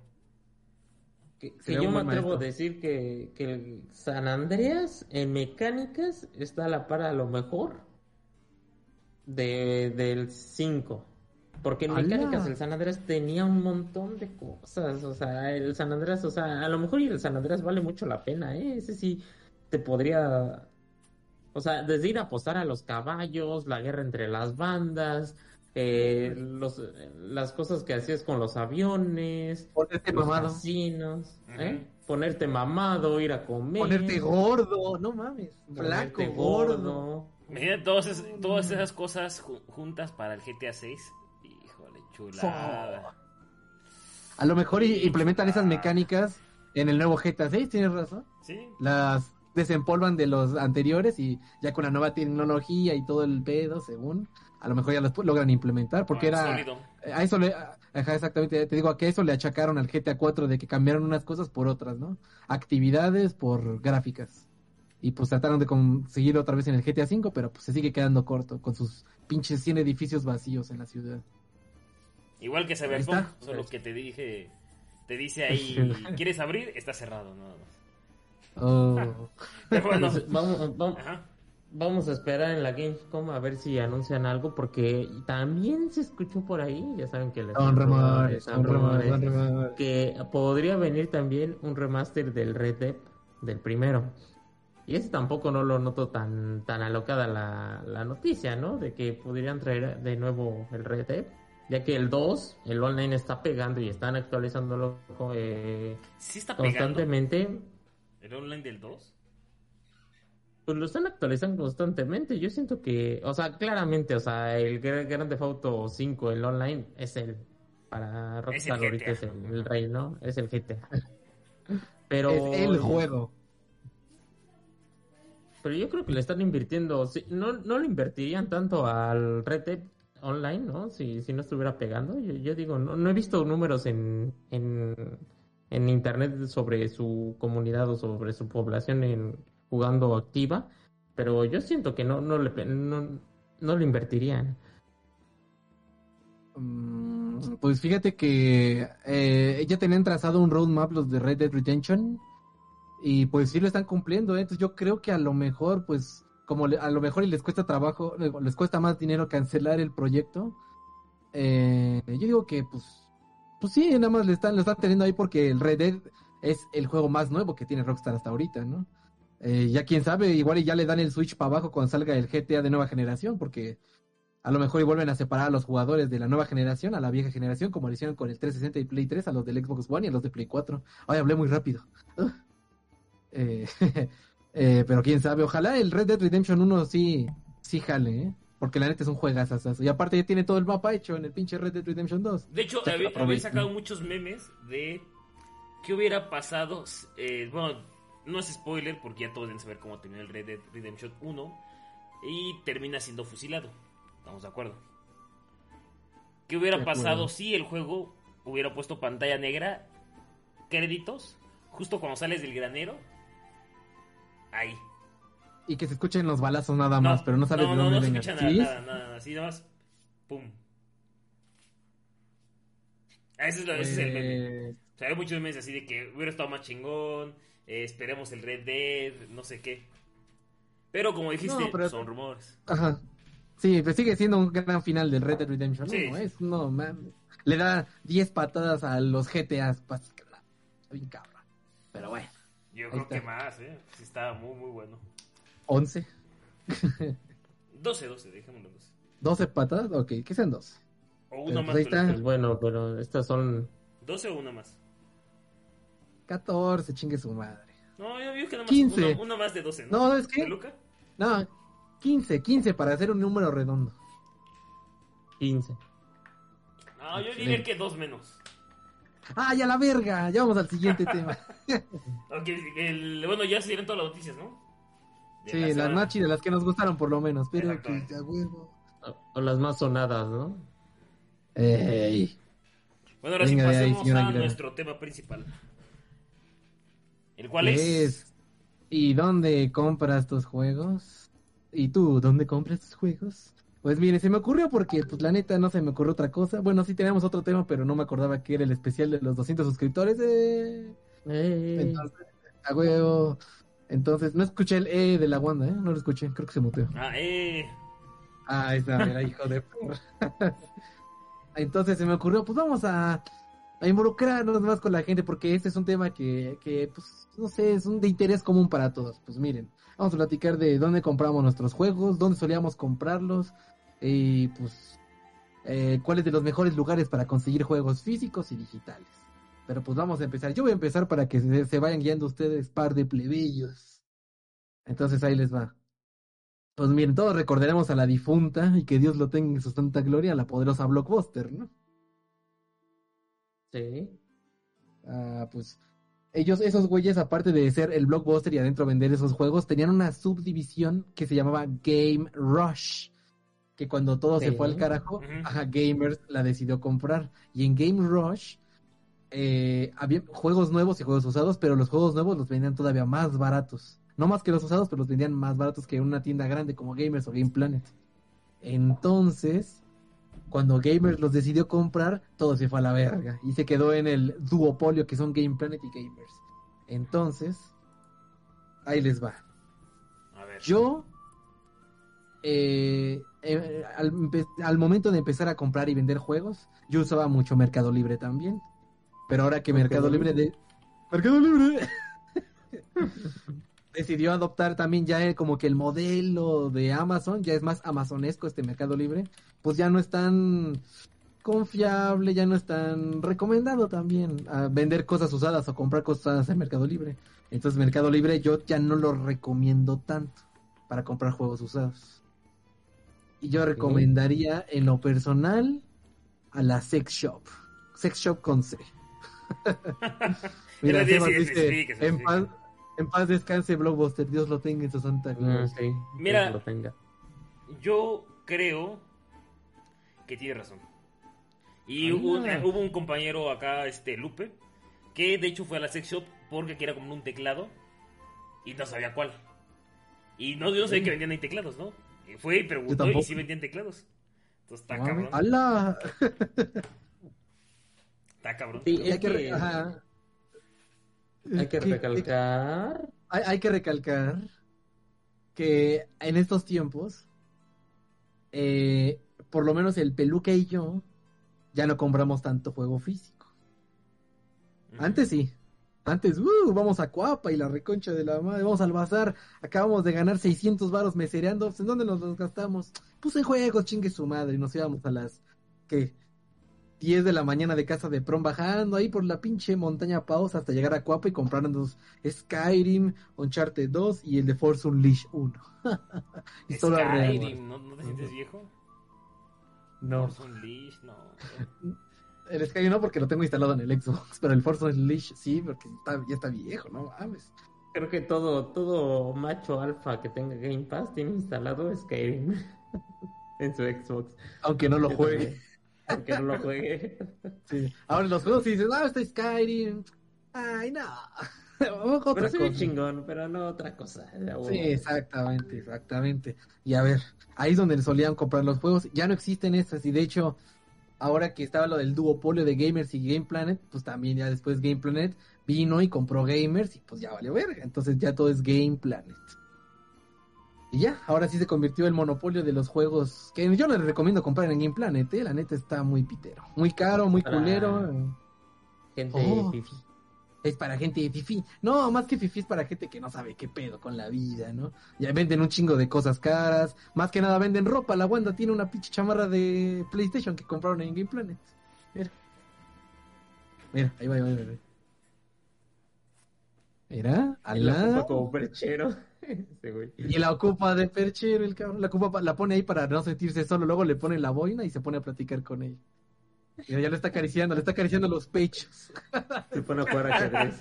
que, yo me atrevo a decir que, que el San Andreas en mecánicas está a la par a lo mejor de, del 5. Porque en mecánicas el San Andreas tenía un montón de cosas. O sea, el San Andreas, o sea, a lo mejor y el San Andreas vale mucho la pena, ¿eh? Ese sí te podría. O sea, desde ir a apostar a los caballos, la guerra entre las bandas, eh, los, las cosas que hacías con los aviones, ponerte los mamado. casinos, ¿eh? ponerte mamado, ir a comer, ponerte gordo, no mames, flaco, gordo. Imagínate todas, todas esas cosas juntas para el GTA 6. Chulada. A lo mejor implementan esas mecánicas en el nuevo GTA 6, tienes razón. Sí. Las desempolvan de los anteriores y ya con la nueva tecnología y todo el pedo, según a lo mejor ya los logran implementar, porque Ah, era... sólido. A eso le... Ajá, exactamente, te digo, a que eso le achacaron al GTA 4 de que cambiaron unas cosas por otras, ¿no? Actividades por gráficas. Y pues trataron de conseguirlo otra vez en el GTA 5, pero pues se sigue quedando corto con sus pinches 100 edificios vacíos en la ciudad. Igual que Cyberpunk, solo que te dije, te dice ahí, ¿quieres abrir? Está cerrado, nada más. Oh. Pero bueno, Entonces, vamos, vamos, ajá. vamos a esperar en la Gamescom a ver si anuncian algo, porque también se escuchó por ahí, ya saben que les Son rumores, son rumores, son rumores. que podría venir también un remaster del Red Dead, del primero. Y ese tampoco no lo noto tan, tan alocada la, la noticia, ¿no? De que podrían traer de nuevo el Red Dead. Ya que el 2, el online está pegando y están actualizándolo eh, Sí está pegando. constantemente. ¿El online del 2? Pues lo están actualizando constantemente. Yo siento que, o sea, claramente, o sea, el Gra- Grand Theft Auto 5, el online, es el. Para Rockstar ahorita es el, el rey, ¿no? Es el GTA. Pero. Es el juego. Pero yo creo que le están invirtiendo. no, no le invertirían tanto al Red Dead Online, ¿no? Si, si no estuviera pegando. Yo, yo digo, no, no he visto números en, en, en internet sobre su comunidad o sobre su población en, jugando activa. Pero yo siento que no, no, le, no, no le invertirían. Mm, Pues fíjate que eh, ya tenían trazado un roadmap los de Red Dead Redemption y pues sí lo están cumpliendo, ¿eh? entonces yo creo que a lo mejor pues como le- a lo mejor les cuesta trabajo, les cuesta más dinero cancelar el proyecto, eh, yo digo que pues pues sí, nada más le están, lo están teniendo ahí porque el Red Dead es el juego más nuevo que tiene Rockstar hasta ahorita, ¿no? Eh, ya quién sabe, igual ya le dan el Switch para abajo cuando salga el GTA de nueva generación, porque a lo mejor y vuelven a separar a los jugadores de la nueva generación a la vieja generación, como lo hicieron con el 360 y Play 3, a los del Xbox One y a los de Play 4. Ay, hablé muy rápido. Ugh. Eh, eh, pero quién sabe, ojalá el Red Dead Redemption 1 sí, sí jale, ¿eh? Porque la neta es un juegazazazo. Y aparte ya tiene todo el mapa hecho en el pinche Red Dead Redemption 2. De hecho, Ya, había, sacado muchos memes de qué hubiera pasado. eh, bueno, no es spoiler porque ya todos deben saber cómo terminó el Red Dead Redemption 1 y termina siendo fusilado. ¿Estamos de acuerdo? ¿Qué hubiera De acuerdo. pasado si el juego hubiera puesto pantalla negra, créditos, justo cuando sales del granero? Ahí. Y que se escuchen los balazos nada más, pero no sabes no, de dónde no se vengan. escucha ¿Sí? nada, nada, nada, así nada más. Pum. Ah, Ese es, lo- ese es el meme. Pues, O sea, hay muchos memes así de que hubiera estado más chingón, eh, esperemos el Red Dead, no sé qué. Pero como dijiste, pero- son rumores. Ajá. Sí, pues sigue siendo un gran final del Red Dead Redemption. Sí. No, es, no, mames. Le da 10 patadas a los GTAs. bien cabrón. Pero bueno, Yo Ahí creo está. que más, ¿eh? Sí, está muy, muy bueno. 11. 12, 12, dejémoslo en 12. 12 patadas, ok, que sean 12. O una pues más. ahí está. Pues bueno, pero estas son. 12 o una más. 14, chingue su madre. No, yo digo que nada más 15. Una, una más de 12, ¿no? No, ¿sabes qué? ¿De Luca? No, 15, 15 para hacer un número redondo. 15. No, yo diría que dos menos. ¡Ay, a la verga! Ya vamos al siguiente tema. El- bueno, ya se dieron todas las noticias, ¿no? De Sí, la las más chidas, las que nos gustaron por lo menos. Pero que a huevo. O, o las más sonadas, ¿no? Ey. Bueno, ahora Venga sí ahí, pasemos señora a Aguilera. nuestro tema principal. ¿El cual ¿Qué es? es? ¿Y dónde compras tus juegos? ¿Y tú, dónde compras tus juegos? Pues mire, se me ocurrió porque, pues la neta, no se me ocurrió otra cosa. Bueno, sí tenemos otro tema, pero no me acordaba que era el especial de los 200 suscriptores. Eh, Eh. Entonces, a huevo. Entonces, no escuché el E de la Wanda, ¿eh? No lo escuché, creo que se muteó. Ah, eh. Ah, está, mira, hijo de. Entonces se me ocurrió, pues vamos a, a involucrarnos más con la gente, porque este es un tema que, que, pues, no sé, es un de interés común para todos. Pues miren, vamos a platicar de dónde compramos nuestros juegos, dónde solíamos comprarlos, y pues, eh, cuáles de los mejores lugares para conseguir juegos físicos y digitales. Pero pues vamos a empezar. Yo voy a empezar para que se, se vayan guiando ustedes, par de plebeyos. Entonces ahí les va. Pues miren, todos recordaremos a la difunta y que Dios lo tenga en su santa gloria, la poderosa Blockbuster, ¿no? Sí. Ah, pues ellos, esos güeyes, aparte de ser el Blockbuster y adentro vender esos juegos, tenían una subdivisión que se llamaba Game Rush. Que cuando todo se fue al carajo, ajá, Gamers la decidió comprar. Y en Game Rush eh, había juegos nuevos y juegos usados, pero los juegos nuevos los vendían todavía más baratos. No más que los usados, pero los vendían más baratos que en una tienda grande como Gamers o Game Planet. Entonces, cuando Gamers los decidió comprar, todo se fue a la verga. Y se quedó en el duopolio que son Game Planet y Gamers. Entonces, ahí les va. A ver. Yo, eh, eh, al, momento de empezar a comprar y vender juegos, yo usaba mucho Mercado Libre también. Pero ahora que Mercado, Mercado Libre de... Mercado Libre decidió adoptar también ya como que el modelo de Amazon, ya es más amazonesco este Mercado Libre, pues ya no es tan confiable, ya no es tan recomendado también a vender cosas usadas o comprar cosas usadas en Mercado Libre. Entonces Mercado Libre yo ya no lo recomiendo tanto para comprar juegos usados. Y yo recomendaría en lo personal a la Sex Shop. Sex Shop con C. Mira, Sebas y dice, especifica, en paz, en paz descanse Blockbuster, Dios lo tenga en su santa gloria. Ah, sí. Mira. Dios lo tenga. Yo creo que tiene razón. Y hubo, un, hubo un compañero acá, este Lupe, que de hecho fue a la sex shop porque quería como un teclado y no sabía cuál. Y no, yo no sabía que vendían ahí teclados, ¿no? Y fue y preguntó y sí vendían teclados. Entonces está cabrón. ¡Hala! Está cabrón. Sí, hay que, re- que ajá. hay que ¿Qué- recalcar. hay, hay que recalcar que en estos tiempos, eh, por lo menos el peluca y yo, ya no compramos tanto juego físico. Antes sí. Antes, uh, vamos a Cuapa y la reconcha de la madre, vamos al bazar, acabamos de ganar 600 varos mesereando, ¿en dónde nos los gastamos? Pues en juegos, chingue su madre, y nos íbamos a las, ¿qué? 10 de la mañana de casa de prom bajando ahí por la pinche montaña pausa hasta llegar a Cuapa y comprarnos Skyrim, Uncharted 2 y el de Force Unleashed 1. Y. Skyrim, ¿no, ¿no te sientes viejo? No, Force Unleashed, no. el Skyrim no porque lo tengo instalado en el Xbox, pero el Force Unleashed sí, porque está- ya está viejo, no mames. Creo que todo, todo macho alfa que tenga Game Pass tiene instalado Skyrim en su Xbox. Aunque no lo juegue. Aunque no lo juegue. Sí. Ahora en los juegos sí dices, ah, está Skyrim. Ay, no. Pero ve cosa. chingón, pero no otra cosa. Ya, Sí, exactamente, exactamente. Y a ver, ahí es donde solían comprar los juegos. Ya no existen estas. Y de hecho, ahora que estaba lo del duopolio de Gamers y Game Planet, pues también ya después Game Planet vino y compró Gamers y pues ya valió verga. Entonces ya todo es Game Planet. Y ya, ahora sí se convirtió el monopolio de los juegos que yo les recomiendo comprar en Game Planet, ¿eh? La neta está muy pitero. Muy caro, muy culero. Gente Oh. fifi. Es para gente fifi. No, más que fifi es para gente que no sabe qué pedo con la vida, ¿no? Ya venden un chingo de cosas caras. Más que nada venden ropa. La Wanda tiene una pinche chamarra de PlayStation que compraron en Game Planet. Mira. Mira, ahí va, ahí va, ahí va. Mira, Y la ocupa como perchero. Y la ocupa de perchero, el cabrón. La ocupa, pa- la pone ahí para no sentirse solo. Luego le pone la boina y se pone a platicar con ella. Mira, ya le está acariciando, le está acariciando los pechos. Se pone a jugar ajedrez.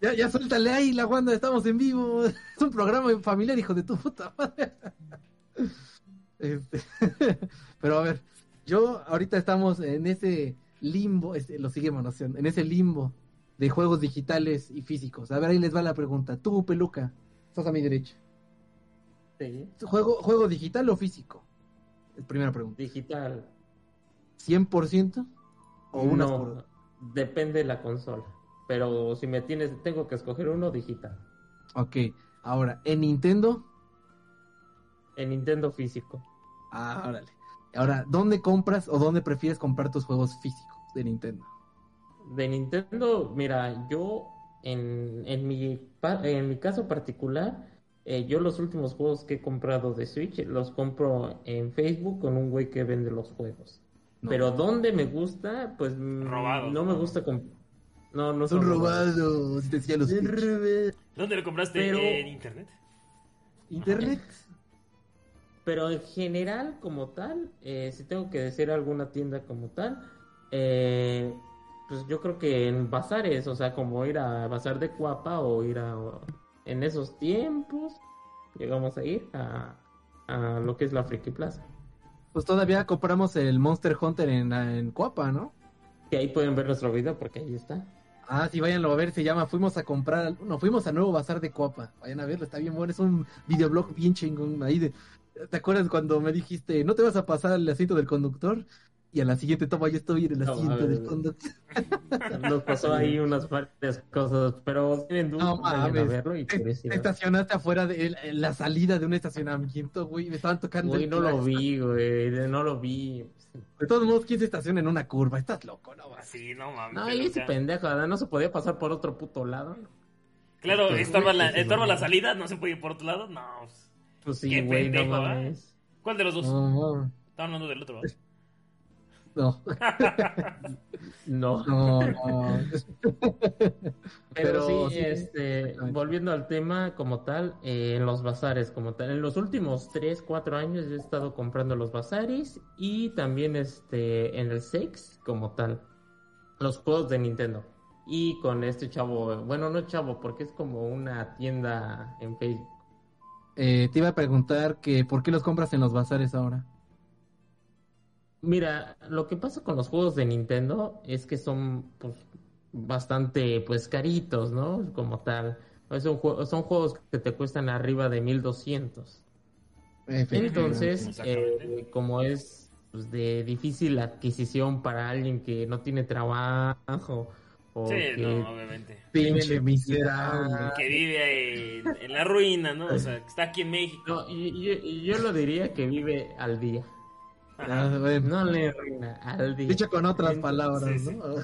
Ya, ya suéltale ahí la Wanda, estamos en vivo. Es un programa familiar, hijo de tu puta madre. Este, pero a ver, yo ahorita estamos en ese limbo, este, lo sigue manoseando, en ese limbo de juegos digitales y físicos. A ver, ahí les va la pregunta. Tú, peluca, estás a mi derecha. Sí. ¿Juego, juego digital o físico? Es primera pregunta. Digital. ¿100% o unas no, por depende de la consola. pero si me tienes, tengo que escoger uno digital. Ok, ahora, ¿en Nintendo? En Nintendo físico. Ah, órale. Ahora, ¿dónde compras o dónde prefieres comprar tus juegos físicos de Nintendo? De Nintendo, mira, yo en, en, mi, en mi caso particular, eh, yo los últimos juegos que he comprado de Switch los compro en Facebook con un güey que vende los juegos. Pero ¿dónde me gusta? Pues mm, no me gusta con... No, no son, robados. Decía los ¿Dónde lo compraste? ¿En internet? ¿Internet? Pero en general, como tal, eh, si tengo que decir alguna tienda como tal, eh, pues yo creo que en bazares, o sea, como ir a bazar de Cuapa o ir a... En esos tiempos, llegamos a ir a, a lo que es la Friki Plaza. Pues todavía compramos el Monster Hunter en, en Cuapa, ¿no? Que ahí pueden ver nuestro video porque ahí está. Ah, sí, váyanlo a ver, se llama Fuimos a comprar, no, fuimos a Nuevo Bazar de Cuapa. Vayan a verlo, está bien bueno, es un videoblog bien chingón ahí de... ¿Te acuerdas cuando me dijiste, no te vas a pasar el asiento del conductor? Y a la siguiente toma yo estoy en el asiento del conductor. Nos pasó ahí unas varias cosas, pero tienen duda no, a verlo y estacionaste afuera de la salida de un estacionamiento, güey, me estaban tocando. Güey, no lo vi, güey, no lo vi. De todos modos, ¿quién se estaciona en una curva? Estás loco, ¿no? Sí, no mames. No, y ese pendejo, no se podía pasar por otro puto lado. Claro, estaba la, estaba la salida, no se podía ir por otro lado, no. Pues sí, güey, no mames. ¿Cuál de los dos? Estaba hablando del otro, No. no. No, Pero, sí, este, volviendo al tema como tal, eh, en los bazares como tal, en los últimos 3, 4 años yo he estado comprando los bazares y también este, en el Sex como tal, los juegos de Nintendo. Y con este chavo, bueno, no chavo, porque es como una tienda en Facebook. Eh, te iba a preguntar que por qué los compras en los bazares ahora. Mira, lo que pasa con los juegos de Nintendo es que son pues, bastante pues caritos, ¿no? Como tal. Son, son juegos que te cuestan arriba de 1200. Entonces, eh, como es pues, de difícil adquisición para alguien que no tiene trabajo o sí, que no, obviamente. Pinche miserable. Que vive en, la ruina, ¿no? O sea, que está aquí en México. No, y yo lo diría que vive al día. Ah, no le ruina al día. Dicho con otras palabras, ¿no?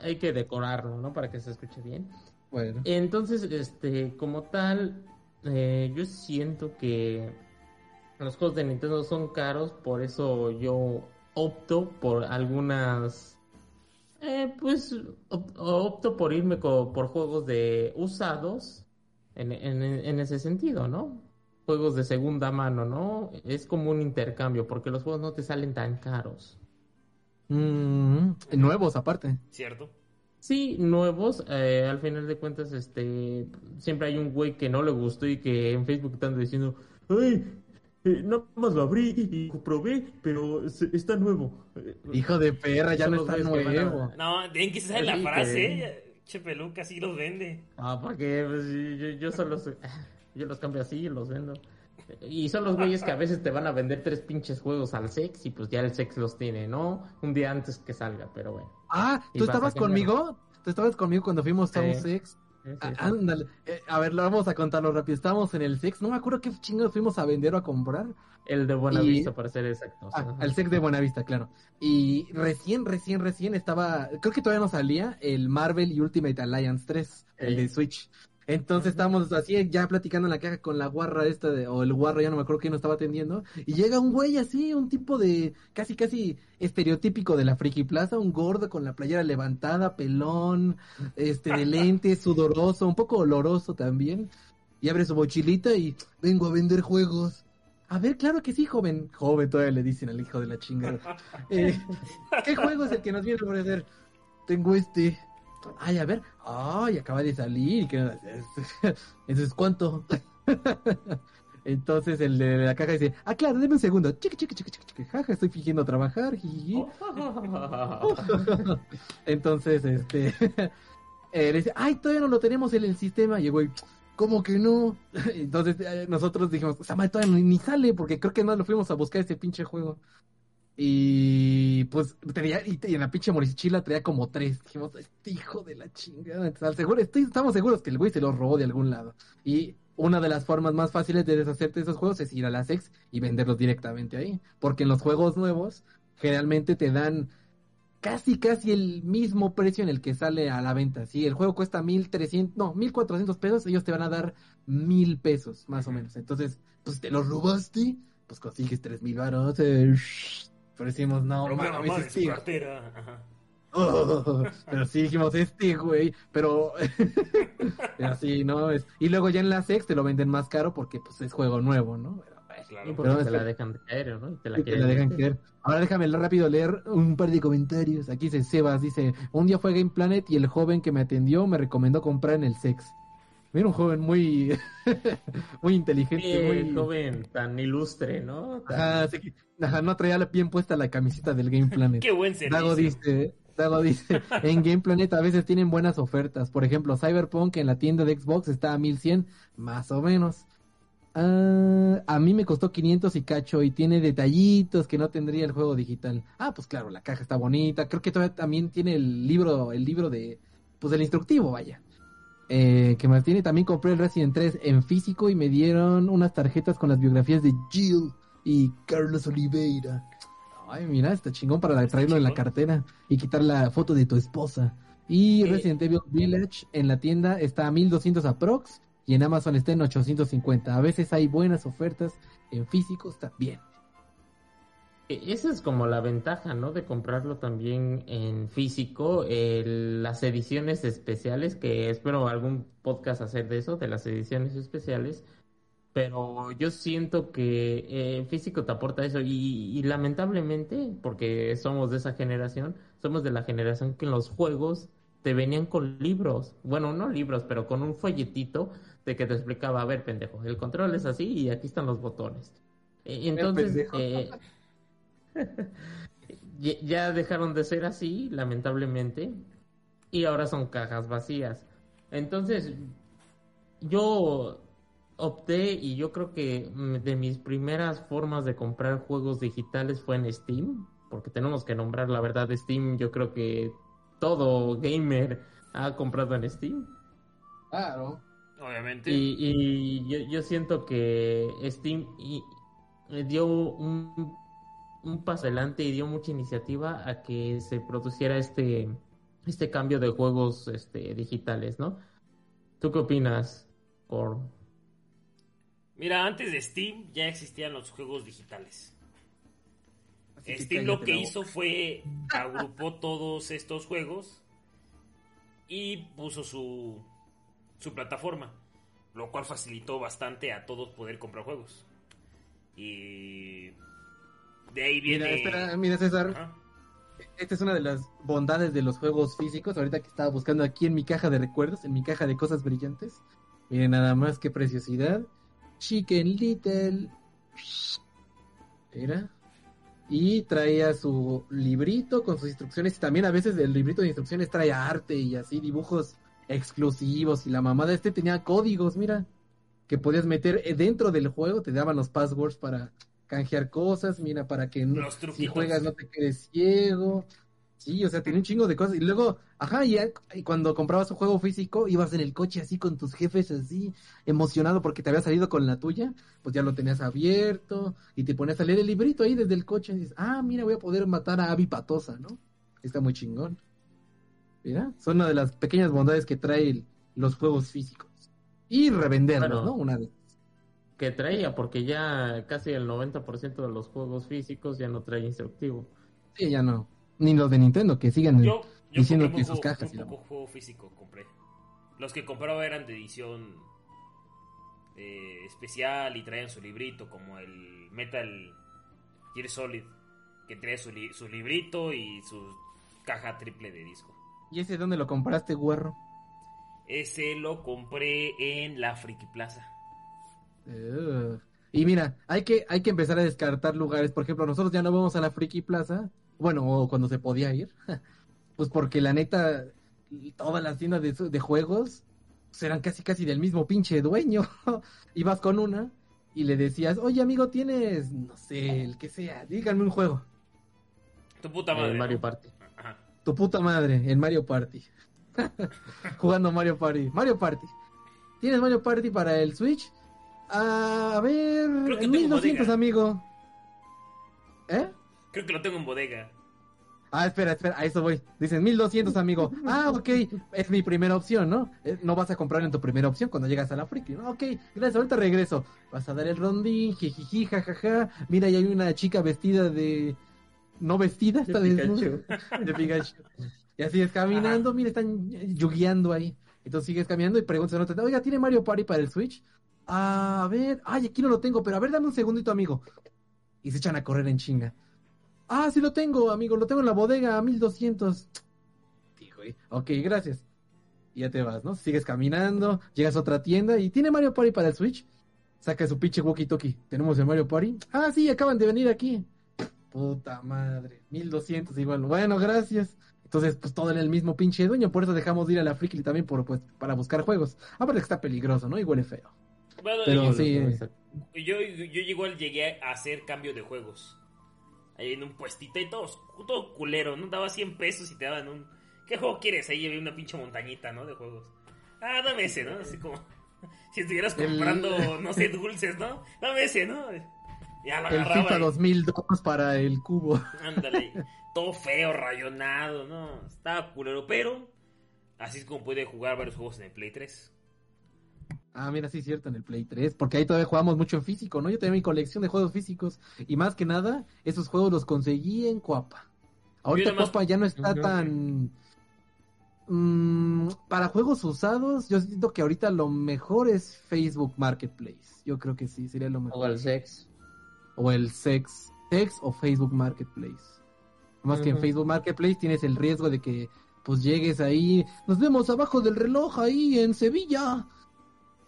Hay que decorarlo, ¿no? Para que se escuche bien. Bueno. Entonces, este, como tal, eh, yo siento que los juegos de Nintendo son caros, por eso yo opto por algunas, eh, pues, opto por irme por juegos de usados en, en ese sentido, ¿no? Juegos de segunda mano, ¿no? Es como un intercambio, porque los juegos no te salen tan caros. Mm, nuevos aparte. Cierto. Sí, nuevos. Eh, al final de cuentas, este, siempre hay un güey que no le gustó y que en Facebook están diciendo, ¡ay! Eh, no más lo abrí y probé, pero está nuevo. Hijo de perra, ya no está nuevo. No, tienen que saber la frase. Che peluca, así los vende. Ah, ¿para qué? Pues, yo, yo solo soy... Yo los cambio así y los vendo. Y son los güeyes que a veces te van a vender tres pinches juegos al sex y pues ya el sex los tiene, ¿no? Un día antes que salga, pero bueno. Ah, ¿tú estabas conmigo? ¿Tú estabas conmigo cuando fuimos a un sex? Ah, ándale. Eh, a ver, lo vamos a contarlo rápido. Estábamos en el sex, no me acuerdo qué chingados fuimos a vender o a comprar. El de Buenavista, para ser exactos. Ah, el sex de Buenavista, claro. Y recién, recién, recién estaba, creo que todavía no salía el Marvel y Ultimate Alliance 3, el de Switch. Entonces estábamos así ya platicando en la caja con la guarra esta de, o el guarro, ya no me acuerdo quién nos estaba atendiendo, y llega un güey así, un tipo de casi casi estereotípico de la Friki Plaza, un gordo con la playera levantada, pelón, este de lentes, sudoroso, un poco oloroso también, y abre su mochilita y vengo a vender juegos. A ver, claro que sí, joven. Joven, todavía le dicen al hijo de la chingada. Eh, ¿Qué juego es el que nos viene a ofrecer? Tengo este. Ay, a ver, ay, acaba de salir. Entonces, ¿cuánto? Entonces el de la caja dice, ah, claro, deme un segundo. Chiqui, chiqui, chiqui, chiqui, jaja, estoy fingiendo trabajar. Entonces, este, eh, le dice, ay, todavía no lo tenemos en el sistema. Y el güey, ¿cómo que no? Entonces eh, nosotros dijimos, Samuel todavía ni, sale porque creo que no lo fuimos a buscar ese pinche juego. Y pues tenía, y, en la pinche morichila traía como tres. Dijimos, este hijo de la chingada. seguro, estamos seguros que el güey se los robó de algún lado. Y una de las formas más fáciles de deshacerte de esos juegos es ir a la sex y venderlos directamente ahí. Porque en los juegos nuevos, generalmente te dan casi, casi el mismo precio en el que sale a la venta. Si el juego cuesta mil trescientos, no, mil cuatrocientos pesos, ellos te van a dar mil pesos, más o menos. Entonces, pues te lo robaste, pues consigues tres mil baros. Eh, pero decimos, no, pero sí dijimos, este güey, pero así, ¿no? Es... Y luego ya en la sex te lo venden más caro porque pues es juego nuevo, ¿no? Claro, porque te la dejan caer, ¿no? te la, dejan caer. Ahora déjame rápido leer un par de comentarios. Aquí dice Sebas, dice, un día fue Game Planet y el joven que me atendió me recomendó comprar en el sex. Mira un joven muy, muy inteligente. muy joven, tan ilustre, ¿no? Ajá, no traía bien puesta la camiseta del Game Planet. Qué buen servicio. Dago dice, Dago dice, en Game Planet a veces tienen buenas ofertas. Por ejemplo, Cyberpunk en la tienda de Xbox está a 1100, más o menos. Ah, a mí me costó 500 y cacho y tiene detallitos que no tendría el juego digital. Ah, pues claro, la caja está bonita. Creo que todavía también tiene el libro, el libro de, pues del instructivo, vaya. Eh, que más tiene, también compré el Resident 3 en físico y me dieron unas tarjetas con las biografías de Jill y Carlos Oliveira. Ay, mira, está chingón para traerlo en la cartera y quitar la foto de tu esposa. Y Resident Evil Village en la tienda está a 1200 aprox y en Amazon está en 850. A veces hay buenas ofertas en físicos también. E, esa es como la ventaja, ¿no? De comprarlo también en físico. las ediciones especiales, que espero algún podcast hacer de eso, de las ediciones especiales. Pero yo siento que eh, físico te aporta eso. Y, y, lamentablemente, porque somos de esa generación, somos de la generación que en los juegos te venían con libros. Bueno, no libros, pero con un folletito de que te explicaba, a ver, pendejo, el control es así y aquí están los botones. E, entonces, eh, ya dejaron de ser así, lamentablemente, y ahora son cajas vacías. Entonces, yo opté y yo creo que de mis primeras formas de comprar juegos digitales fue en Steam, porque tenemos que nombrar la verdad Steam, yo creo que todo gamer ha comprado en Steam. Claro. Obviamente. Y, yo, yo, siento que Steam dio un un paso adelante y dio mucha iniciativa a que se produciera este, este cambio de juegos este, digitales, ¿no? ¿Tú qué opinas, por Mira, antes de Steam ya existían los juegos digitales. Steam lo que hizo fue agrupó todos estos juegos y puso su, su plataforma, lo cual facilitó bastante a todos poder comprar juegos. Y de ahí viene. Mira, espera, mira César. Esta es una de las bondades de los juegos físicos. Ahorita que estaba buscando aquí en mi caja de recuerdos, en mi caja de cosas brillantes. Miren nada más qué preciosidad. Chicken Little. Mira. Y traía su librito con sus instrucciones. Y también a veces el librito de instrucciones trae arte y así dibujos exclusivos. Y la mamá de este tenía códigos, mira. Que podías meter dentro del juego. Te daban los passwords para canjear cosas, mira, para que no, si juegas no te quedes ciego. Sí, o sea, tiene un chingo de cosas. Y luego, ajá, y, cuando comprabas un juego físico, ibas en el coche así con tus jefes así, emocionado porque te había salido con la tuya, pues ya lo tenías abierto y te ponías a leer el librito ahí desde el coche y dices, ah, mira, voy a poder matar a Abby Patosa, ¿no? Está muy chingón. Mira, son una de las pequeñas bondades que trae los juegos físicos. Y revenderlos, ¿no? Una vez que traía, porque ya casi el 90% de los juegos físicos ya no trae instructivo. Sí, ya no. Ni los de Nintendo, que sigan diciendo que sus cajas. Un poco juego físico compré. Los que compraba eran de edición eh, especial y traían su librito, como el Metal Gear Solid, que trae su, su librito y su caja triple de disco. ¿Y ese dónde lo compraste, guarro? Ese lo compré en la Friki Plaza. Y mira, hay que, hay que empezar a descartar lugares. Por ejemplo, nosotros ya no vamos a la Friki Plaza. Bueno, cuando se podía ir. pues porque la neta, todas las tiendas de, de juegos serán casi casi del mismo pinche dueño. Ibas con una y le decías, oye amigo, tienes, no sé, el que sea, díganme un juego. Tu puta madre. En Mario Party. Ajá. Tu puta madre, en Mario Party. Jugando Mario Party. Mario Party. ¿Tienes Mario Party para el Switch? A ver, Creo que en tengo 1200, bodega. amigo. ¿Eh? Creo que lo tengo en bodega. Ah, espera, espera, a eso voy. Dicen 1200, amigo. Ah, ok, es mi primera opción, ¿no? Eh, No vas a comprar en tu primera opción cuando llegas a la friki. ¿no? Ok, gracias, ahorita regreso. Vas a dar el rondín, jijiji, jajaja. Mira, ahí hay una chica vestida de. No vestida, está De desnuda. De Pikachu. Y así es caminando, mira, están yugueando ahí. Entonces sigues caminando y preguntas a otra, oiga, ¿tiene Mario Party para el Switch? A ver, ay, aquí no lo tengo, pero a ver, dame un segundito, amigo. Y se echan a correr en chinga. Ah, sí lo tengo, amigo, lo tengo en la bodega a 1200. Dijo, eh, ok, gracias. Y ya te vas, ¿no? Sigues caminando, llegas a otra tienda y ¿tiene Mario Party para el Switch? Saca su pinche walkie-talkie. ¿Tenemos el Mario Party? Ah, sí, acaban de venir aquí. Puta madre, 1200 igual. Bueno, gracias. Entonces, pues todo en el mismo pinche dueño, por eso dejamos de ir a la Friki también por, pues, para buscar juegos. Aparte que está peligroso, ¿no? Y huele feo. Bueno, Pero yo, sí. yo, yo igual llegué a hacer cambio de juegos. Ahí en un puestito y todo, todo culero, ¿no? Daba 100 pesos y te daban un... ¿Qué juego quieres? Ahí había una pinche montañita, ¿no? De juegos. Ah, dame ese, ¿no? Así como... Si estuvieras El- comprando, no sé, dulces, ¿no? Dame ese, ¿no? Ya lo El agarraba. FIFA y- 2002 para el cubo. Ándale, todo feo, rayonado, ¿no? Estaba culero, pero así es como puede jugar varios juegos en el Play 3. Ah, mira, sí es cierto, en el Play 3, porque ahí todavía jugamos mucho en físico, ¿no? Yo tenía mi colección de juegos físicos y más que nada, esos juegos los conseguí en Cuapa. Ahorita Yo nada más- Cuapa ya no está tan... Mm, para juegos usados, yo siento que ahorita lo mejor es Facebook Marketplace. Yo creo que sí, sería lo mejor. O el sex. O el Sex, Sex o Facebook Marketplace. Más que en. Facebook Marketplace tienes el riesgo de que pues llegues ahí, nos vemos abajo del reloj ahí en Sevilla.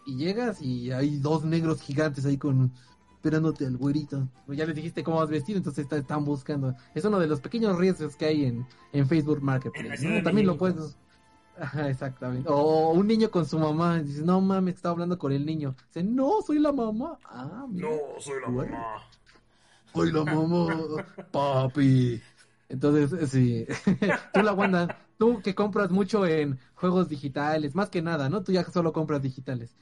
Y llegas y hay dos negros gigantes ahí con esperándote al güerito. Pues ya les dijiste cómo vas vestido, entonces está- están buscando. Es uno de los pequeños riesgos que hay en, en Facebook Marketplace. ¿no? También lo puedes... Ajá, exactamente. O un niño con su mamá. Dice, no mames, estaba hablando con el niño. Dice, no, soy la mamá. Ah, mira. soy la mamá. Soy la mamá, papi. Entonces, sí. tú la Wanda, tú que compras mucho en juegos digitales, más que nada, ¿no? Tú ya solo compras digitales.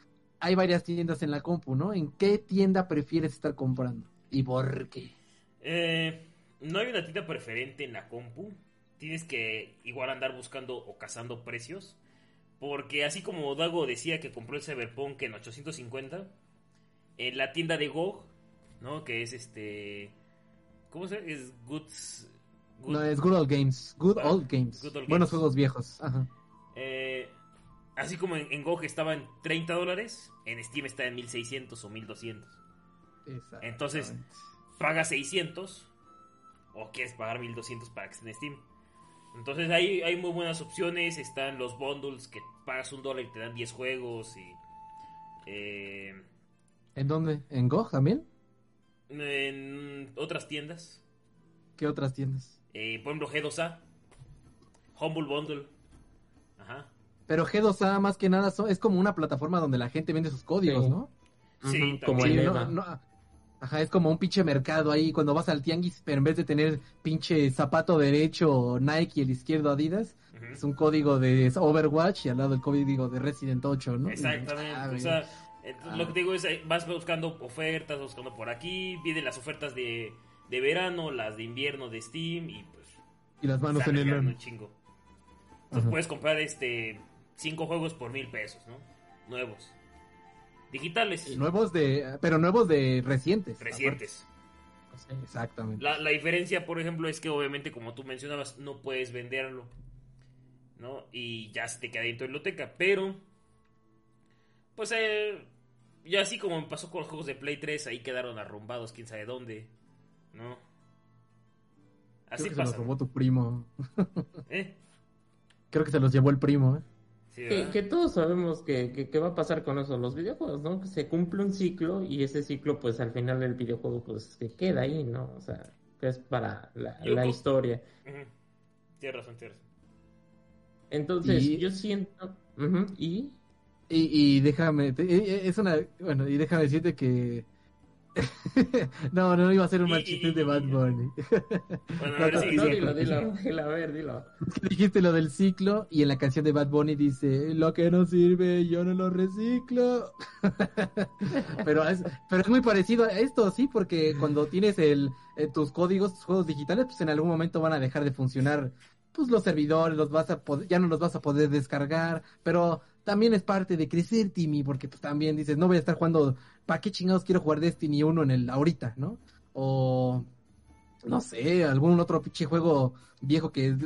Hay varias tiendas en la compu, ¿no? ¿En qué tienda prefieres estar comprando? ¿Y por qué? Eh, no hay una tienda preferente en la compu. Tienes que igual andar buscando o cazando precios. Porque así como Dago decía que compró el Cyberpunk en 850, en la tienda de GOG, ¿no? Que es este... ¿Cómo se llama? Es Goods... Good- No, es Good Old Games. Good Ah, Old Games. Good Old Buenos Games. juegos viejos. Ajá. Eh, así como en, en GOG estaba en 30 dólares, en Steam está en 1600 o 1200. Exactamente. Entonces, paga 600 o quieres pagar 1200 para que esté en Steam. Entonces hay, hay muy buenas opciones, están los bundles que pagas un dólar y te dan 10 juegos y... eh, ¿En dónde? ¿En GOG también? en otras tiendas, ¿Qué otras tiendas? eh, por ejemplo G2A, Humble Bundle, ajá, Pero G2A más que nada es como una plataforma donde la gente vende sus códigos, Sí. ¿no? Sí, como también. en Sí, Eva. no- no- ajá, es como un pinche mercado ahí cuando vas al tianguis, pero en vez de tener pinche zapato derecho Nike y el izquierdo Adidas, es un código de Overwatch y al lado el código de Resident 8, ¿no? Exactamente. Ah, o sea, eh, Ah. lo que te digo es, eh, vas buscando ofertas, buscando por aquí, vienen las ofertas de, de verano, las de invierno de Steam y pues y las manos en el un chingo. Entonces Ajá. puedes comprar este cinco juegos por mil pesos, ¿no? Nuevos. Digitales. Nuevos de, pero nuevos de recientes. Recientes. aparte. Exactamente. La, la diferencia, por ejemplo, es que obviamente, como tú mencionabas, no puedes venderlo. ¿No? Y ya se te queda en tu biblioteca. Pero. Pues eh, ya así como me pasó con los juegos de Play 3, ahí quedaron arrumbados, quién sabe dónde. ¿No? Creo Así que se los robó tu primo. ¿Eh? Creo que se los llevó el primo, ¿eh? Sí, Que, todos sabemos que, que, que va a pasar con eso, los videojuegos, ¿no? Que se cumple un ciclo y ese ciclo, pues al final del videojuego, pues que queda ahí, ¿no? O sea, que es para la, historia. Tienes razón, tienes razón. Entonces, Y- yo siento. y. Y, y déjame, te- e- e- es una, bueno, y déjame decirte que no, no iba a ser un mal chiste de Bad Bunny. Bueno, a ver, sí, No, sí. dilo, dilo, dilo, a ver, dilo. Dijiste lo del ciclo y en la canción de Bad Bunny dice, lo que no sirve yo no lo reciclo. pero, es, pero es muy parecido a esto, sí, porque cuando tienes el, eh, tus códigos, tus juegos digitales, pues en algún momento van a dejar de funcionar. Pues los servidores los vas a ya no los vas a poder descargar, pero también es parte de crecer, Timmy, porque pues también dices, no voy a estar jugando, ¿para qué chingados quiero jugar Destiny 1 en el ahorita, no? O no sé, algún otro pinche juego viejo que es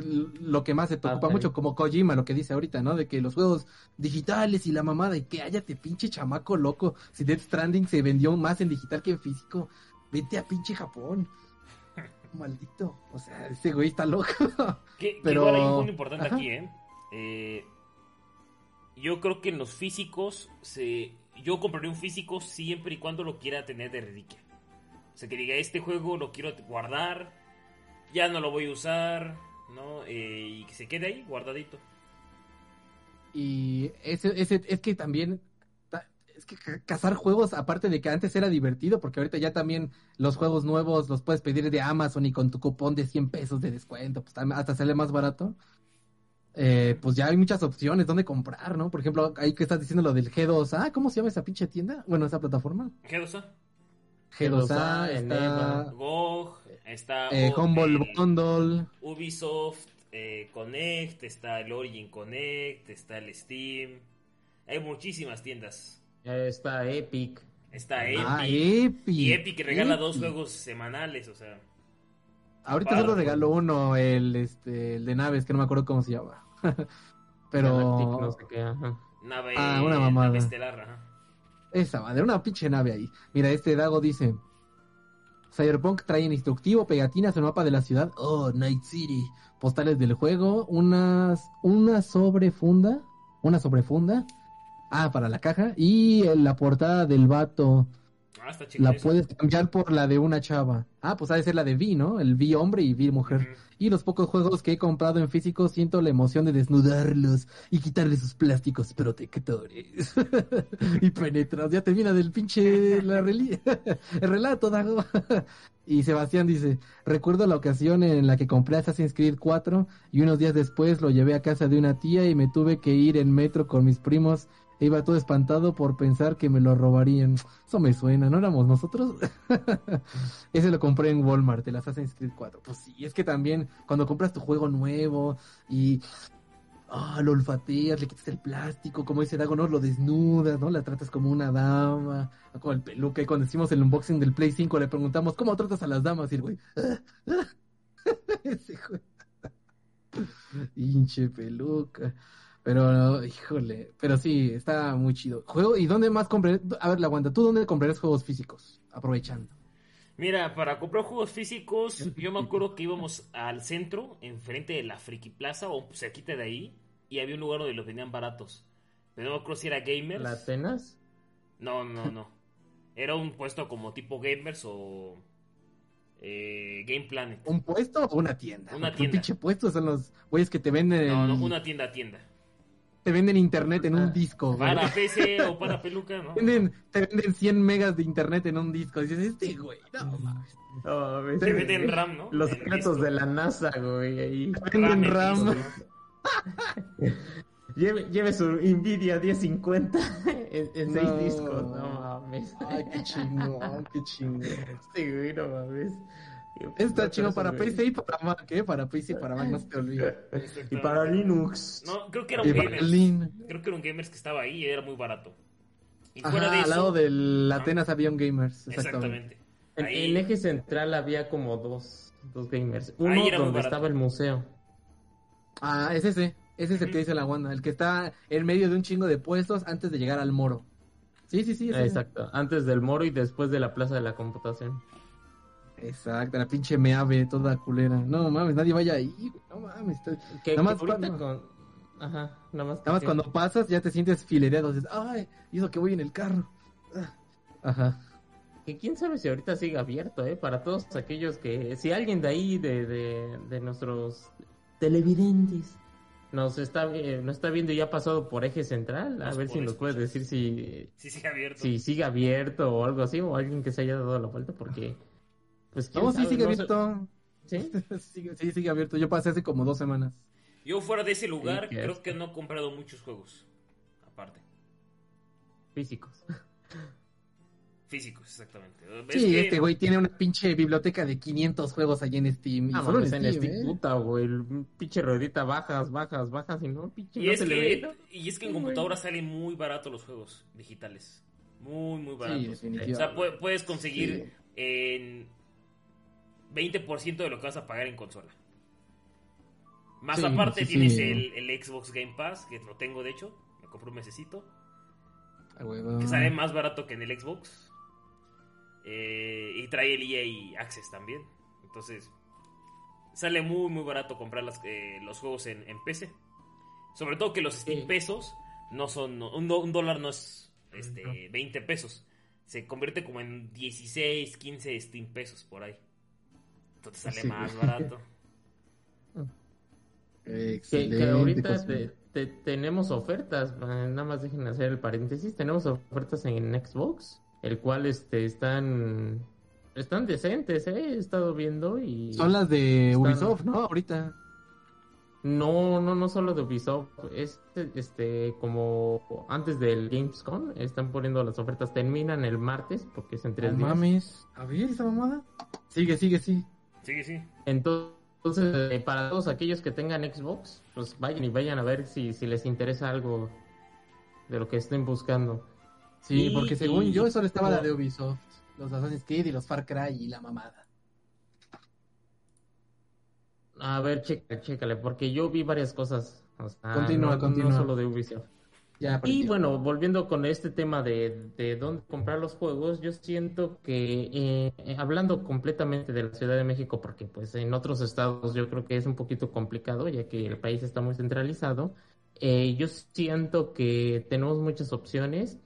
lo que más se preocupa mucho, como Kojima, lo que dice ahorita, ¿no? De que los juegos digitales y la mamada, y que hayate pinche chamaco loco. Si Death Stranding se vendió más en digital que en físico, vete a pinche Japón. Maldito. O sea, ese güey está loco. Que, que Pero- igual hay un punto importante Ajá. aquí, ¿eh? Eh, Yo creo que en los físicos, se... yo compraría un físico siempre y cuando lo quiera tener de reliquia. O sea, que diga, este juego lo quiero guardar, ya no lo voy a usar, ¿no? Eh, y que se quede ahí guardadito. Y ese, ese, es que también, ta- es que ca- cazar juegos, aparte de que antes era divertido, porque ahorita ya también los juegos nuevos los puedes pedir de Amazon y con tu cupón de 100 pesos de descuento, pues hasta sale más barato. Eh, pues ya hay muchas opciones donde comprar, ¿no? Por ejemplo, ahí que estás diciendo lo del G2A, ¿cómo se llama esa pinche tienda? Bueno, esa plataforma. ¿Qué cosa? G2A, G2A, está. GOG, está eh, Humble eh, Bundle, Ubisoft eh, Connect, está el Origin Connect, está el Steam. Hay muchísimas tiendas. Está Epic. Está Epic. ah, Epic. y Epic regala dos juegos semanales, o sea. Ahorita solo regaló uno, el, este, el de naves, que no me acuerdo cómo se llama. Pero... Galactic, no sé qué, ajá. Nave, Ah, una mamada. nave estelar, ajá. Esa madre, una pinche nave ahí. Mira, este Dago dice: Cyberpunk trae en instructivo, pegatinas en el mapa de la ciudad. Oh, Night City. Postales del juego, unas, una sobrefunda, una sobrefunda. Ah, para la caja. Y la portada del vato. Ah, está. La puedes cambiar por la de una chava. Ah, pues ha de ser la de V, ¿no? El V hombre y V mujer. Y los pocos juegos que he comprado en físico siento la emoción de desnudarlos y quitarles sus plásticos protectores. y penetras, ya termina del pinche la reli- el relato, Dago. y Sebastián dice, recuerdo la ocasión en la que compré Assassin's Creed 4 y unos días después lo llevé a casa de una tía y me tuve que ir en metro con mis primos. Iba todo espantado por pensar que me lo robarían. Eso me suena, ¿no éramos nosotros? Ese lo compré en Walmart, el Assassin's Creed 4. Pues sí, es que también cuando compras tu juego nuevo y ah, lo olfateas, le quitas el plástico, como dice Dago, ¿no? Lo desnudas, ¿no? La tratas como una dama, como el peluca. Y cuando hicimos el unboxing del Play 5 le preguntamos, ¿cómo tratas a las damas? Y el güey, "Ah, ah". ese güey. Hinche peluca. Pero, híjole, pero sí, está muy chido. Juego, ¿y dónde más compré? A ver, la aguanta, ¿tú dónde comprarías juegos físicos? Aprovechando. Mira, para comprar juegos físicos, yo me acuerdo que íbamos al centro, enfrente de la Friki Plaza o cerquita de ahí, y había un lugar donde los vendían baratos. Pero no me acuerdo si era Gamers. ¿La Atenas? No, no, no. Era un puesto como tipo Gamers o eh, Game Planet. ¿Un puesto o una tienda? Una tienda. Un pinche puesto son los güeyes que te venden No, no, una tienda tienda. Te venden internet en un Ah, disco, güey. Para PC o para peluca, ¿no? Venden, te venden 100 megas de internet en un disco. Dices, este güey, no mames. No, Te venden. RAM, ¿no? Los secretos de la NASA, güey, ahí. Venden en RAM. disco. Lleve, lleve su Nvidia 1050 en, en seis discos, no mames. Ay, qué chingón, qué chingón. Sí, güey, no mames. Está chido para. PC y para Mac, ¿eh? Para PC y para Mac, no se te olvide. Y para Linux. No, creo que era un Gamers. Lin. Creo que era un Gamers que estaba ahí y era muy barato. Y Ajá, de al lado del Ajá. Atenas había un Gamers, exactamente. Exactamente. En, Ahí- en eje central había como dos, dos gamers. Ahí Uno era donde estaba el museo. Ah, es ese. Ese es el que dice la Wanda. El que está en medio de un chingo de puestos antes de llegar al moro. Sí, sí, sí. ese. Exacto. Antes del moro y después de la plaza de la computación. Exacto, la pinche meave toda culera. No mames, nadie vaya ahí. No mames. Que, Nada más cuando- con... Ajá, nada más. Nada más cuando pasas ya te sientes filereado. Dices, ay, y eso que voy en el carro. Ah. Ajá. Que quién sabe si ahorita sigue abierto, ¿eh? Para todos aquellos que... Si alguien de ahí, de, de, de nuestros televidentes, nos está, eh, nos está viendo y ha pasado por eje central. A Nos ver si nos puede decir si, Sí, sí, abierto. si sigue abierto o algo así, o alguien que se haya dado la vuelta, porque. Pues, ¿quién No, sí sigue No sé- abierto. ¿Sí? Sigue- sí, sigue abierto. Yo pasé hace como dos semanas. Yo fuera de ese lugar, Sí, creo que no he comprado muchos juegos. Aparte. Físicos. Físicos, exactamente. ¿Ves Sí, que- este güey tiene una pinche biblioteca de 500 juegos allí en Steam. Y Ah, solo en Steam, Steam, ¿eh? puta, güey. El pinche ruedita bajas, bajas, bajas y no, pinche. Y no es, se le ve, que, y es que en computadora salen muy baratos los juegos digitales. Muy, muy Sí, baratos. o sea, pu- puedes conseguir Sí. en 20% de lo que vas a pagar en consola. Más Sí, aparte sí, tienes sí. El, el Xbox Game Pass, que lo tengo de hecho. Me compré un mesecito. Ah. Que sale más barato que en el Xbox. Eh, y trae el EA Access también. Entonces, sale muy, muy barato comprar las- eh, los juegos en, en PC. Sobre todo que los Steam pesos no son. no- un, do- un dólar no es este, 20 pesos. Se convierte como en 16, 15 Steam pesos por ahí. Entonces sale Sí. más barato. Que, Excelente. que ahorita te- te- tenemos ofertas, nada más dejen hacer el paréntesis, tenemos ofertas en Xbox, el cual este están están decentes, eh, he estado viendo y Son las de Están- Ubisoft, ¿no? Ahorita. no no no solo de Ubisoft, es este como antes del Gamescom están poniendo las ofertas, terminan el martes porque es en tres No días. mames. A ver, esa mamada. Sigue, sigue, sí. Sí, sí. Entonces, eh, para todos aquellos que tengan Xbox, pues vayan y vayan a ver si, si les interesa algo de lo que estén buscando. Sí, Y- porque según y- yo, solo estaba la de Ubisoft. Los Assassin's Creed y los Far Cry y la mamada. A ver, chécale, chécale, porque yo vi varias cosas. O sea, Continúa, no, continúa. no solo de Ubisoft. Ya, Y bueno, volviendo con este tema de, de dónde comprar los juegos, yo siento que eh, eh, hablando completamente de la Ciudad de México, porque pues en otros estados yo creo que es un poquito complicado, ya que el país está muy centralizado, eh, yo siento que tenemos muchas opciones.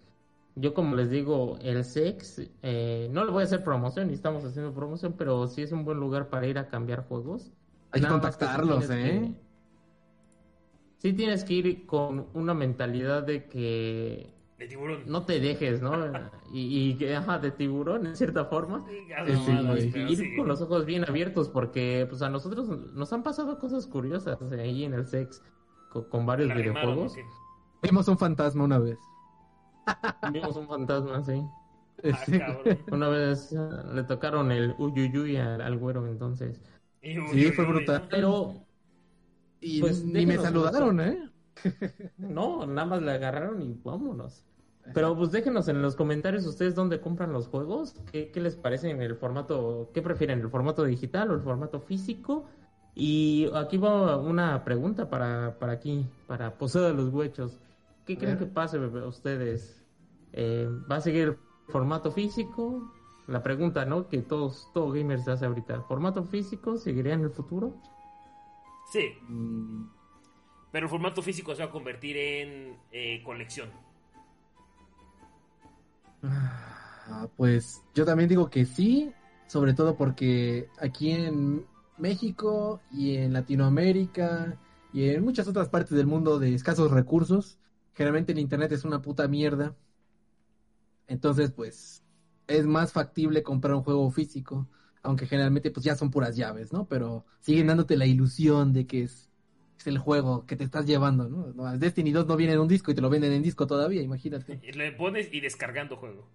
Yo como les digo, el SEX, eh, no le voy a hacer promoción, ni estamos haciendo promoción, pero sí es un buen lugar para ir a cambiar juegos. Hay que Nada contactarlos, ¿eh? que- Sí tienes que ir con una mentalidad de que De tiburón. no te dejes, ¿no? Y, y que, ajá, de tiburón, en cierta forma. Sí, sí, güey. pero Y ir sí. con los ojos bien abiertos, porque pues a nosotros nos han pasado cosas curiosas ahí en el sex con, con varios ¿La arrimaron o videojuegos. Vimos un fantasma una vez. Vimos un fantasma, sí. Ah, Sí. cabrón. Una vez eh, le tocaron el uyuyuy al, al güero, entonces. Y, Sí, uy, fue uy, brutal. ¿no? Pero Y Pues, ni me saludaron, ¿eh? no, nada más le agarraron y vámonos. Pero pues déjenos en los comentarios ustedes dónde compran los juegos, qué, qué les parece en el formato, qué prefieren, el formato digital o el formato físico. Y aquí va una pregunta para, para aquí, para Posada de los Huechos. ¿Qué creen que pase bebé, a ustedes? Eh, ¿Va a seguir el formato físico? La pregunta, ¿no? Que todos, todo gamer se hace ahorita. ¿Formato físico seguiría en el futuro? Sí, Mm, pero el formato físico se va a convertir en eh, colección. ah, Pues yo también digo que sí, sobre todo porque aquí en México y en Latinoamérica y en muchas otras partes del mundo de escasos recursos, generalmente el internet es una puta mierda. Entonces, pues es más factible comprar un juego físico, aunque generalmente pues ya son puras llaves, ¿no? Pero siguen dándote la ilusión de que es, es el juego que te estás llevando, ¿no? Destiny 2 no viene en un disco y te lo venden en disco todavía, imagínate. Y le pones y descargando juego.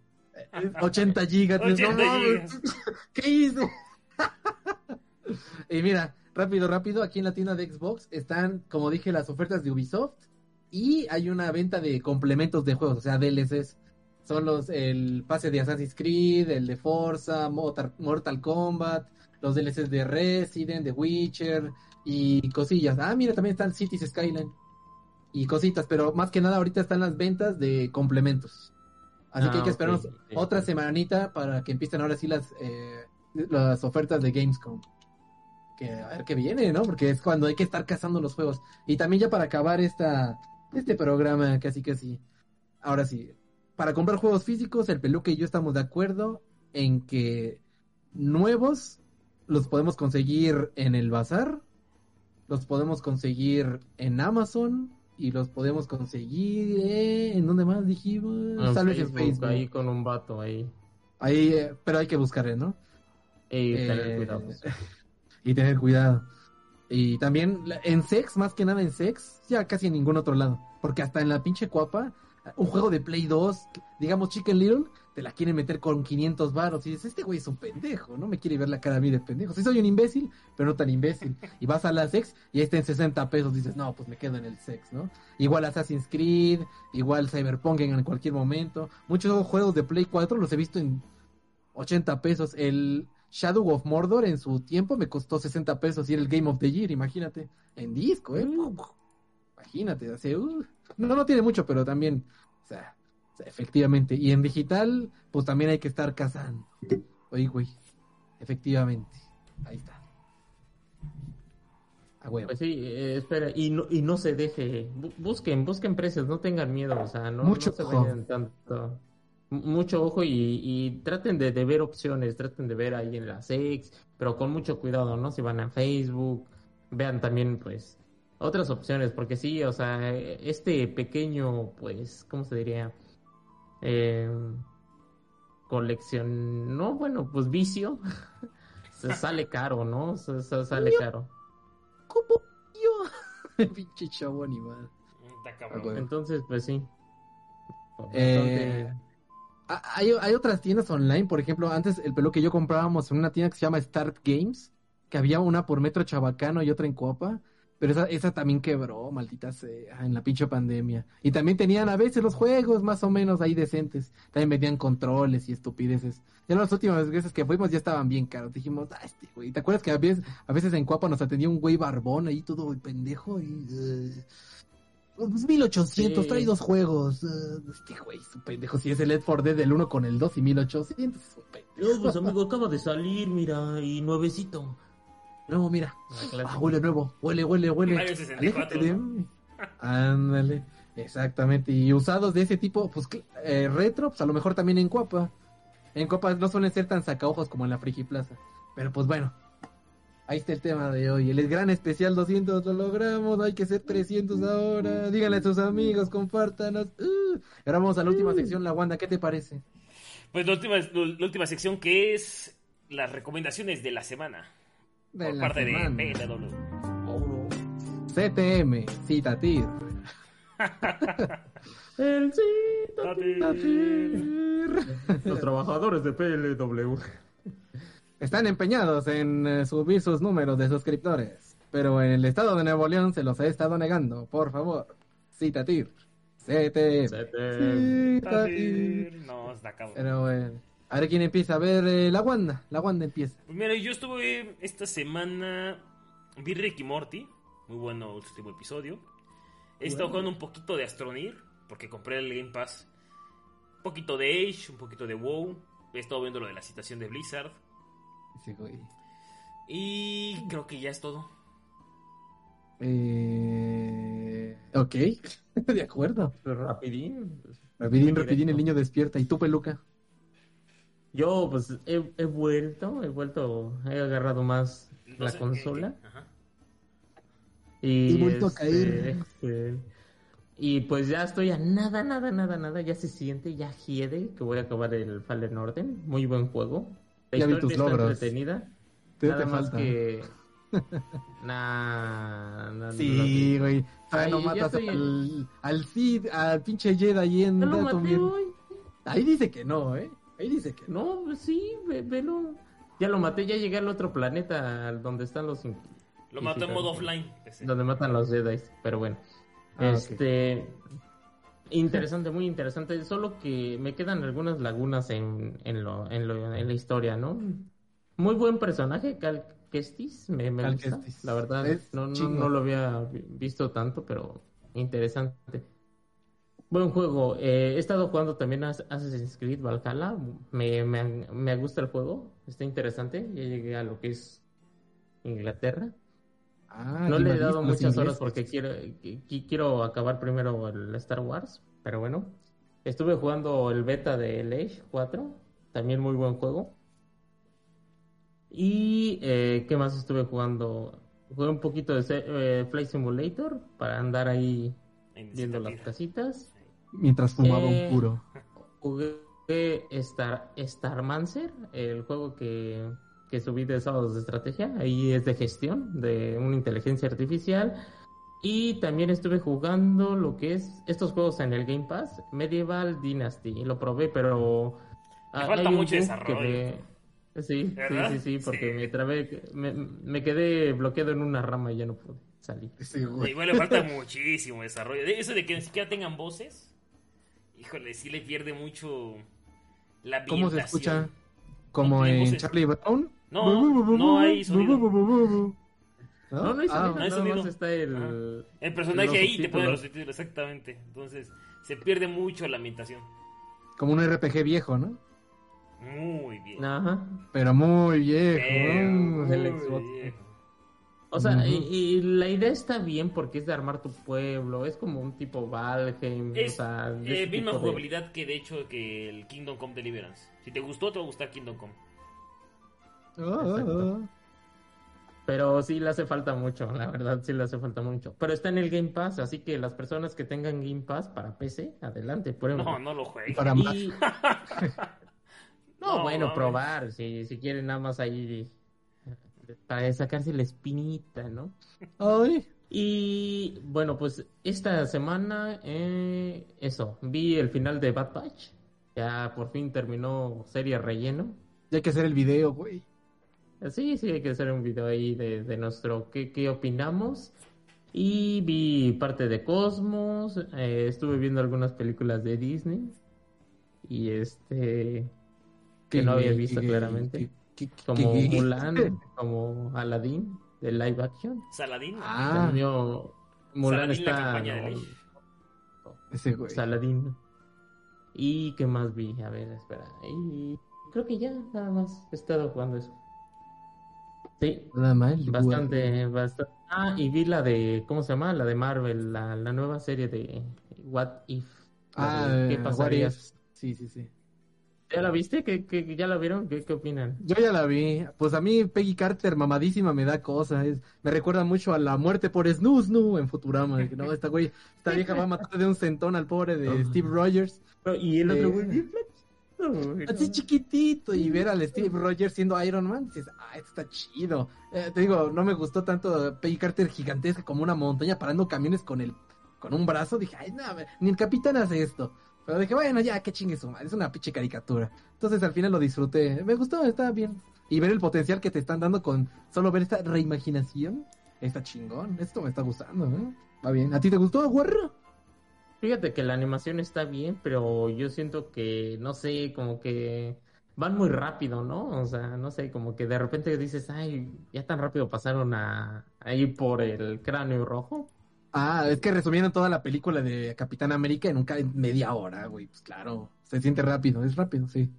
80 gigas. dices, 80 no gigas. ¿Qué hice? y mira, rápido, rápido, aquí en la tienda de Xbox están, como dije, las ofertas de Ubisoft y hay una venta de complementos de juegos, o sea, DLCs. Son los, el pase de Assassin's Creed, el de Forza, Mortal, Mortal Kombat, los DLCs de Resident, de Witcher y cosillas. Ah, mira, también están Cities Skyline y cositas, pero más que nada ahorita están las ventas de complementos. Así Ah, que hay que ok, esperarnos sí, otra sí. semanita para que empiecen ahora sí las, eh, las ofertas de Gamescom. Que a ver qué viene, ¿no? Porque es cuando hay que estar cazando los juegos. Y también ya para acabar esta, este programa, casi casi. Ahora sí, para comprar juegos físicos, el peluque y yo estamos de acuerdo en que nuevos los podemos conseguir en el bazar los podemos conseguir en Amazon y los podemos conseguir en ¿dónde más dijimos? Tal vez en Facebook. Ahí con un vato ahí. Ahí, eh, pero hay que buscarle, ¿no? Y tener eh, cuidado. y tener cuidado. Y también en Sex, más que nada en Sex, ya casi en ningún otro lado. Porque hasta en la pinche cuapa, un juego de Play 2, digamos Chicken Little, te la quieren meter con 500 baros y dices, este güey es un pendejo, no me quiere ver la cara a mí de pendejo. Sí soy un imbécil, pero no tan imbécil. Y vas a la sex y ahí está en 60 pesos, dices, no, pues me quedo en el sex, ¿no? Igual Assassin's Creed, igual Cyberpunk en cualquier momento. Muchos juegos de Play 4 los he visto en 80 pesos. El Shadow of Mordor en su tiempo me costó 60 pesos y era el Game of the Year, imagínate. En disco, ¿eh? Mm. Imagínate, hace... Uh, no, no tiene mucho, pero también... O sea, Efectivamente. Y en digital, pues también hay que estar cazando. Oye, güey. Efectivamente. Ahí está. A huevo. Pues sí, eh, espera, y no, y no se deje. Busquen, busquen precios, no tengan miedo, o sea, no, Mucho se vayan tanto. Mucho ojo y, traten de, ver opciones, traten de ver ahí en las ex, pero con mucho cuidado, ¿no? Si van a Facebook, vean también, pues, otras opciones, porque sí, o sea, este pequeño, pues, ¿cómo se diría? eh, colección, no, bueno, pues vicio, se sale caro, ¿no? Se, sale caro. ¿Cómo yo? Pinche chavo animal. Entonces, pues sí. Eh, hay, hay otras tiendas online, por ejemplo, antes el pelo que yo comprábamos en una tienda que se llama Start Games, que había una por Metro Chabacano y otra en Coapa. Pero esa, esa también quebró, maldita sea, en la pinche pandemia. Y también tenían a veces los juegos más o menos ahí decentes. También vendían controles y estupideces. Ya las últimas veces que fuimos ya estaban bien caros. Dijimos, ah, este güey. ¿Te acuerdas que a veces, a veces en Cuapa nos atendía un güey barbón ahí todo pendejo? Y, uh, 1800, trae dos juegos. Uh, este güey, su pendejo. Si es el Ed for Dead del 1 con el 2 y 1800, es un pendejo. pues amigo, acaba de salir, mira, y nuevecito. No, mira. Ah, huele nuevo. Huele, huele, huele. Ándale. Exactamente. Y usados de ese tipo, pues eh, retro, pues a lo mejor también en Copa. En Copa no suelen ser tan sacaojos como en la Friki Plaza. Pero pues bueno. Ahí está el tema de hoy. El gran especial 200 lo logramos. Hay que ser 300 ahora. Díganle a sus amigos, compártanos. Uh. Ahora vamos a la última sección, la Wanda. ¿Qué te parece? Pues la última, la última sección que es las recomendaciones de la semana por parte de CTM, Citatir. El Citatir. Los trabajadores de PLW. Están empeñados en eh, subir sus números de suscriptores, pero en el estado de Nuevo León se los he estado negando. Por favor, Citatir. CTM. Citatir. No, está cabrón. Pero bueno. A ver quién empieza. A ver, eh, la Wanda. La Wanda empieza. Pues mira, yo estuve esta semana. Vi Ricky Morty. Muy bueno el último episodio. He estado jugando un poquito de Astronir. Porque compré el Game Pass. Un poquito de Age, un poquito de WoW. He estado viendo lo de la citación de Blizzard. Sí, güey. Y creo que ya es todo. Eh... Ok, de acuerdo. rapidín. Rapidín, rapidín, el niño despierta. ¿Y tú, peluca? Yo, pues, he, vuelto, he vuelto, he agarrado más la consola. Y he vuelto a caer. Este, y pues ya estoy a nada, nada, nada, nada. Ya se siente, ya hiede que voy a acabar el Fallen Orden. Muy buen juego. La ya vi tus logros. entretenida. nada más que. nah, nah, sí, güey. Ahí no matas al, al Cid, al pinche Jedi ahí en no Ahí dice que no, ¿eh? Ahí dice que no, pues sí, velo. Ya lo maté, ya llegué al otro planeta donde están los. Lo maté en modo offline. Donde matan los Jedi, pero bueno. Ah, este. Interesante, muy interesante. Solo que me quedan algunas lagunas en, en, lo, en, lo, en la historia, ¿no? Muy buen personaje, Cal Kestis. Me, me gusta. La verdad, no, no, no, lo había visto tanto, pero interesante. Buen juego. Eh, he estado jugando también a Assassin's Creed Valhalla. Me, me, me, gusta el juego. Está interesante. Ya llegué a lo que es Inglaterra. Ah, no le he dado muchas horas porque quiero, quiero acabar primero el Star Wars. Pero bueno. Estuve jugando el beta de Age 4. También muy buen juego. Y eh, ¿qué más estuve jugando? jugué un poquito de eh, Flight Simulator para andar ahí viendo las casitas. Mientras fumaba un eh, puro. Jugué Star, Starmancer, el juego que, que subí de sábados de estrategia. Ahí es de gestión de una inteligencia artificial. Y también estuve jugando lo que es estos juegos en el Game Pass, Medieval Dynasty. Lo probé, pero. Me falta mucho desarrollo. Sí, sí, sí, sí, porque me trabé, me, me, quedé bloqueado en una rama y ya no pude salir. Igual le falta muchísimo desarrollo. Eso de que ni siquiera tengan voces, híjole, sí le pierde mucho la ¿Cómo se escucha? ¿Como en Charlie Brown? No, no hay sonido. No, no hay sonido, no hay sonido. está el, el personaje ahí te pone los subtítulos, exactamente. Entonces, se pierde mucho la ambientación. Como un RPG viejo, ¿no? Muy bien. Ajá. Pero muy viejo. muy viejo. O sea, y, la idea está bien porque es de armar tu pueblo, es como un tipo Valheim, es, o sea, eh, misma jugabilidad que de hecho que el Kingdom Come Deliverance. Si te gustó, te va a gustar Kingdom Come. Ah. Pero sí le hace falta mucho, la verdad sí le hace falta mucho. Pero está en el Game Pass, así que las personas que tengan Game Pass para PC, adelante, prueben. No, no lo jueguen. Para no, bueno, probar, si, si quieren nada más ahí para sacarse la espinita, ¿no? Ay. Y bueno, pues esta semana, eh, eso, vi el final de Bad Batch. Ya por fin terminó serie relleno. Ya hay que hacer el video, güey. Sí, sí, hay que hacer un video ahí de, nuestro qué, qué opinamos. Y vi parte de Cosmos, eh, estuve viendo algunas películas de Disney. Y este... Que no había visto claramente como Mulan, como Aladdin de live action. Saladín. Ah, Mulan está. Ese güey. Saladín. ¿Y qué más vi? A ver, espera. Y creo que ya nada más he estado jugando eso. Sí. Nada más. Bastante, bastante. Ah, y vi la de, ¿cómo se llama? La de Marvel, la, la nueva serie de What If. Ah, ¿qué pasaría? Sí, sí, sí. ¿Ya la viste? ¿Qué, qué, ya la vieron? ¿Qué, ¿Qué, opinan? Yo ya la vi. Pues a mí Peggy Carter, mamadísima, me da cosas. me recuerda mucho a la muerte por Snoo Snoo en Futurama. no, esta güey, esta vieja va a matar de un centón al pobre de Steve Rogers. Y el otro güey, eh, así chiquitito y ver al Steve Rogers siendo Iron Man, dices, ah, esto está chido. Eh, te digo, no me gustó tanto Peggy Carter gigantesca como una montaña parando camiones con el con un brazo. Dije, ay, no, ni el capitán hace esto. Pero dije, bueno, ya, qué chingue su madre, es una pinche caricatura. Entonces al final lo disfruté. Me gustó, está bien. Y ver el potencial que te están dando con solo ver esta reimaginación, está chingón. Esto me está gustando, ¿eh? Va bien. ¿A ti te gustó, guarro? Fíjate que la animación está bien, pero yo siento que, no sé, como que van muy rápido, ¿no? O sea, no sé, como que de repente dices, ay, ya tan rápido pasaron a, a ir por el cráneo rojo. Ah, es que resumieron toda la película de Capitán América en, un, media hora, güey. Pues claro, se siente rápido, es rápido, sí.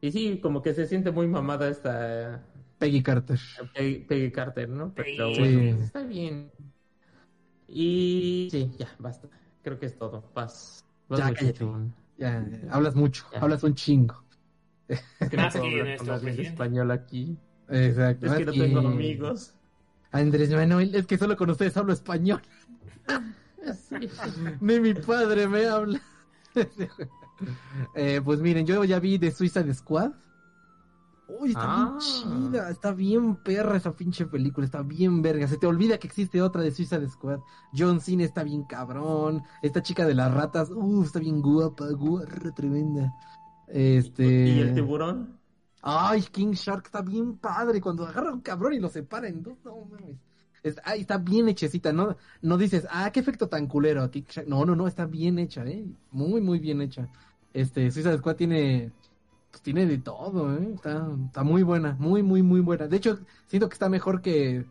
Y sí, como que se siente muy mamada esta... Peggy Carter. Peggy, Carter, ¿no? Pero bueno, pues, está bien. Y sí, ya, basta. Creo que es todo. Paz. ya, ya, hablas mucho, hablas un chingo. Más que nuestro español aquí. Exacto. Es que no tengo amigos. Andrés Manuel, es que solo con ustedes hablo español. Ni mi padre me habla. Eh, pues miren, yo ya vi de Suicide Squad. Uy, está bien ah. chida, está bien perra esa pinche película, está bien verga. Se te olvida que existe otra de Suicide Squad. John Cena está bien cabrón. Esta chica de las ratas, uh, está bien guapa, guarra, tremenda. Este. ¿Y el tiburón? Ay, King Shark está bien padre. Cuando agarra un cabrón y lo separa en dos, no mames. está bien hechecita, ¿no? No dices, ah, qué efecto tan culero. King Shark. No, no, no, está bien hecha, ¿eh? Muy, muy bien hecha. Este, Suicide Squad tiene, pues tiene de todo, ¿eh? Está, está muy buena, muy, muy, muy buena. De hecho, siento que está mejor que,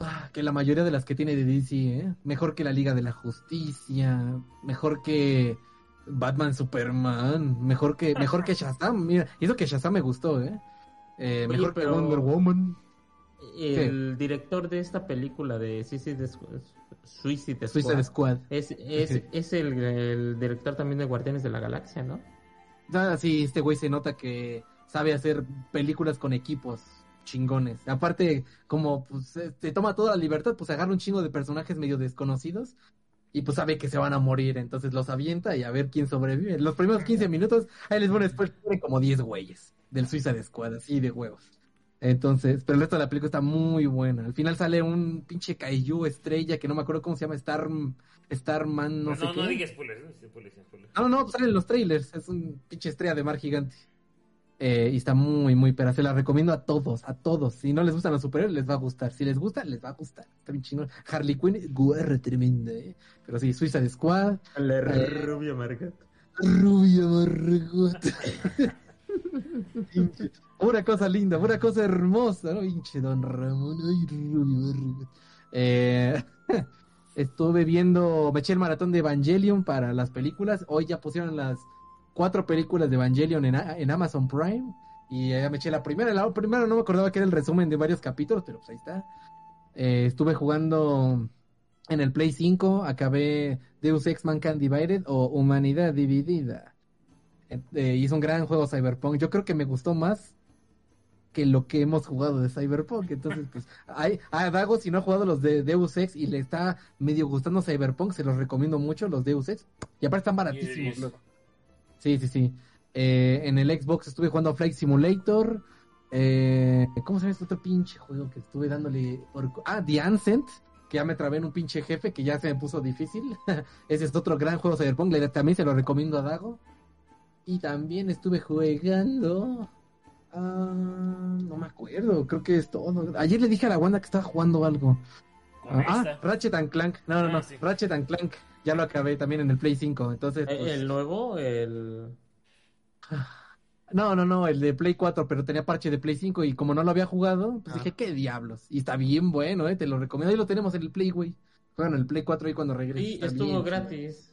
ah, que la mayoría de las que tiene DC, ¿eh? Mejor que la Liga de la Justicia, mejor que Batman Superman, mejor que mejor que Shazam, mira, hizo que Shazam me gustó, ¿eh? eh mejor que Wonder Woman. El director de esta película de Suicide Squad, Suicide Squad, es, es, es el, director también de Guardianes de la Galaxia, ¿no? Ah, sí, este güey se nota que sabe hacer películas con equipos chingones. Aparte, como pues te toma toda la libertad, pues agarra un chingo de personajes medio desconocidos y pues sabe que se van a morir, entonces los avienta y a ver quién sobrevive. Los primeros 15 minutos, ahí les pone después como 10 güeyes del Suiza de Escuadra, así de huevos. Entonces, pero el resto de la película está muy buena. Al final sale un pinche kaiju estrella que no me acuerdo cómo se llama, Star, Starman, no, sé qué. No, digas spoilers, no, no, no, pues salen los trailers, es un pinche estrella de mar gigante. Eh, y está muy, muy pero Se la recomiendo a todos, a todos. Si no les gustan los superhéroes, les va a gustar. Si les gusta, les va a gustar. Está bien chingón. Harley Quinn, guerra tremenda, ¿eh? Pero sí, Suiza de Squad. La eh, rubia Margot. Rubia Margot. Una cosa linda, una cosa hermosa, ¿no? Pinche Don Ramón. Ay, rubia Margot. Eh, estuve viendo, me eché el maratón de Evangelion para las películas. Hoy ya pusieron las cuatro películas de Evangelion en, Amazon Prime. Y ya me eché la primera. La primera no me acordaba que era el resumen de varios capítulos, pero pues ahí está. Eh, estuve jugando en el Play 5. Acabé Deus Ex Mankind Divided o Humanidad Dividida. Eh, hizo un gran juego Cyberpunk. Yo creo que me gustó más que lo que hemos jugado de Cyberpunk. Entonces, pues, hay, a Dago, si no ha jugado los de Deus Ex y le está medio gustando Cyberpunk, se los recomiendo mucho, los Deus Ex. Y aparte están baratísimos. Sí, sí, sí. Eh, en el Xbox estuve jugando Flight Simulator. Eh, ¿Cómo se llama este otro pinche juego que estuve dándole? Ah, The Ancient, que ya me trabé en un pinche jefe que ya se me puso difícil. Ese es otro gran juego Cyberpunk, también se lo recomiendo a Dago. Y también estuve jugando... Ah, no me acuerdo, creo que es todo. Ayer le dije a la Wanda que estaba jugando algo. Ah, Ratchet and Clank. No, no, no. Ah, Ratchet and Clank. Ya lo acabé también en el Play 5. Entonces, ¿El, pues, nuevo? El... No, no, no, el de Play 4, pero tenía parche de Play 5 y como no lo había jugado, pues dije, ¿qué diablos? Y está bien bueno, eh, te lo recomiendo. Ahí lo tenemos en el Play, güey. Bueno, el Play 4 ahí cuando regrese. Y estuvo gratis.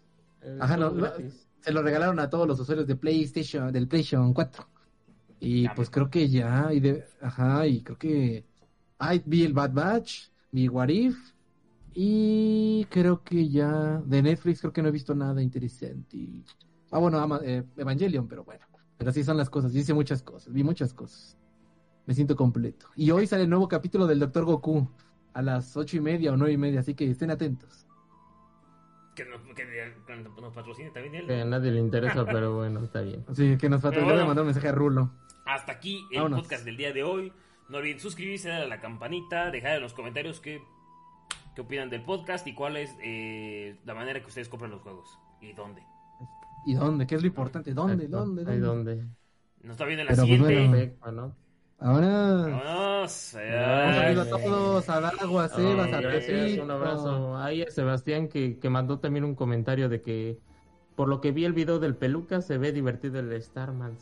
Ajá, no, se lo regalaron a todos los usuarios de PlayStation, del PlayStation 4. Y pues creo que ya, y de, ajá, y creo que, ay, vi el Bad Batch, vi What If, y creo que ya de Netflix creo que no he visto nada interesante. Ah, bueno, eh, Evangelion, pero bueno. Pero así son las cosas. Hice muchas cosas, vi muchas cosas. Me siento completo. Y hoy sale el nuevo capítulo del Doctor Goku a las ocho y media o nueve y media, así que estén atentos. Que nos, que nos patrocine también él. Que a nadie le interesa, pero bueno, está bien. Sí, que nos patrocine. Bueno, mandar un mensaje a Rulo. Hasta aquí el podcast del día de hoy. No olviden suscribirse, darle a la campanita, dejar en los comentarios que qué opinan del podcast y cuál es eh, la manera que ustedes compran los juegos y dónde. ¿Y dónde? ¿Qué es lo importante? ¿Dónde? ¿Dónde? ¿Dónde? ¿Dónde? Nos está viendo la pues, siguiente. ¿no? Ahora. Vámonos. a todos, a Agua, a Sebas, a Pepito. Un abrazo. Ahí a Sebastián que, que mandó también un comentario de que por lo que vi el video del peluca se ve divertido el Starman.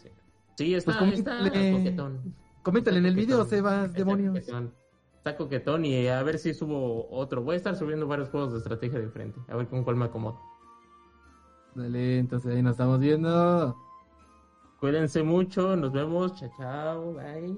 Sí, está, pues está coquetón. Coméntale en el video, Sebas, demonios coquetón está coquetón y a ver si subo otro. Voy a estar subiendo varios juegos de estrategia de frente A ver con cuál me acomodo. Dale, entonces ahí nos estamos viendo. Cuídense mucho, nos vemos. Chao, chao, bye.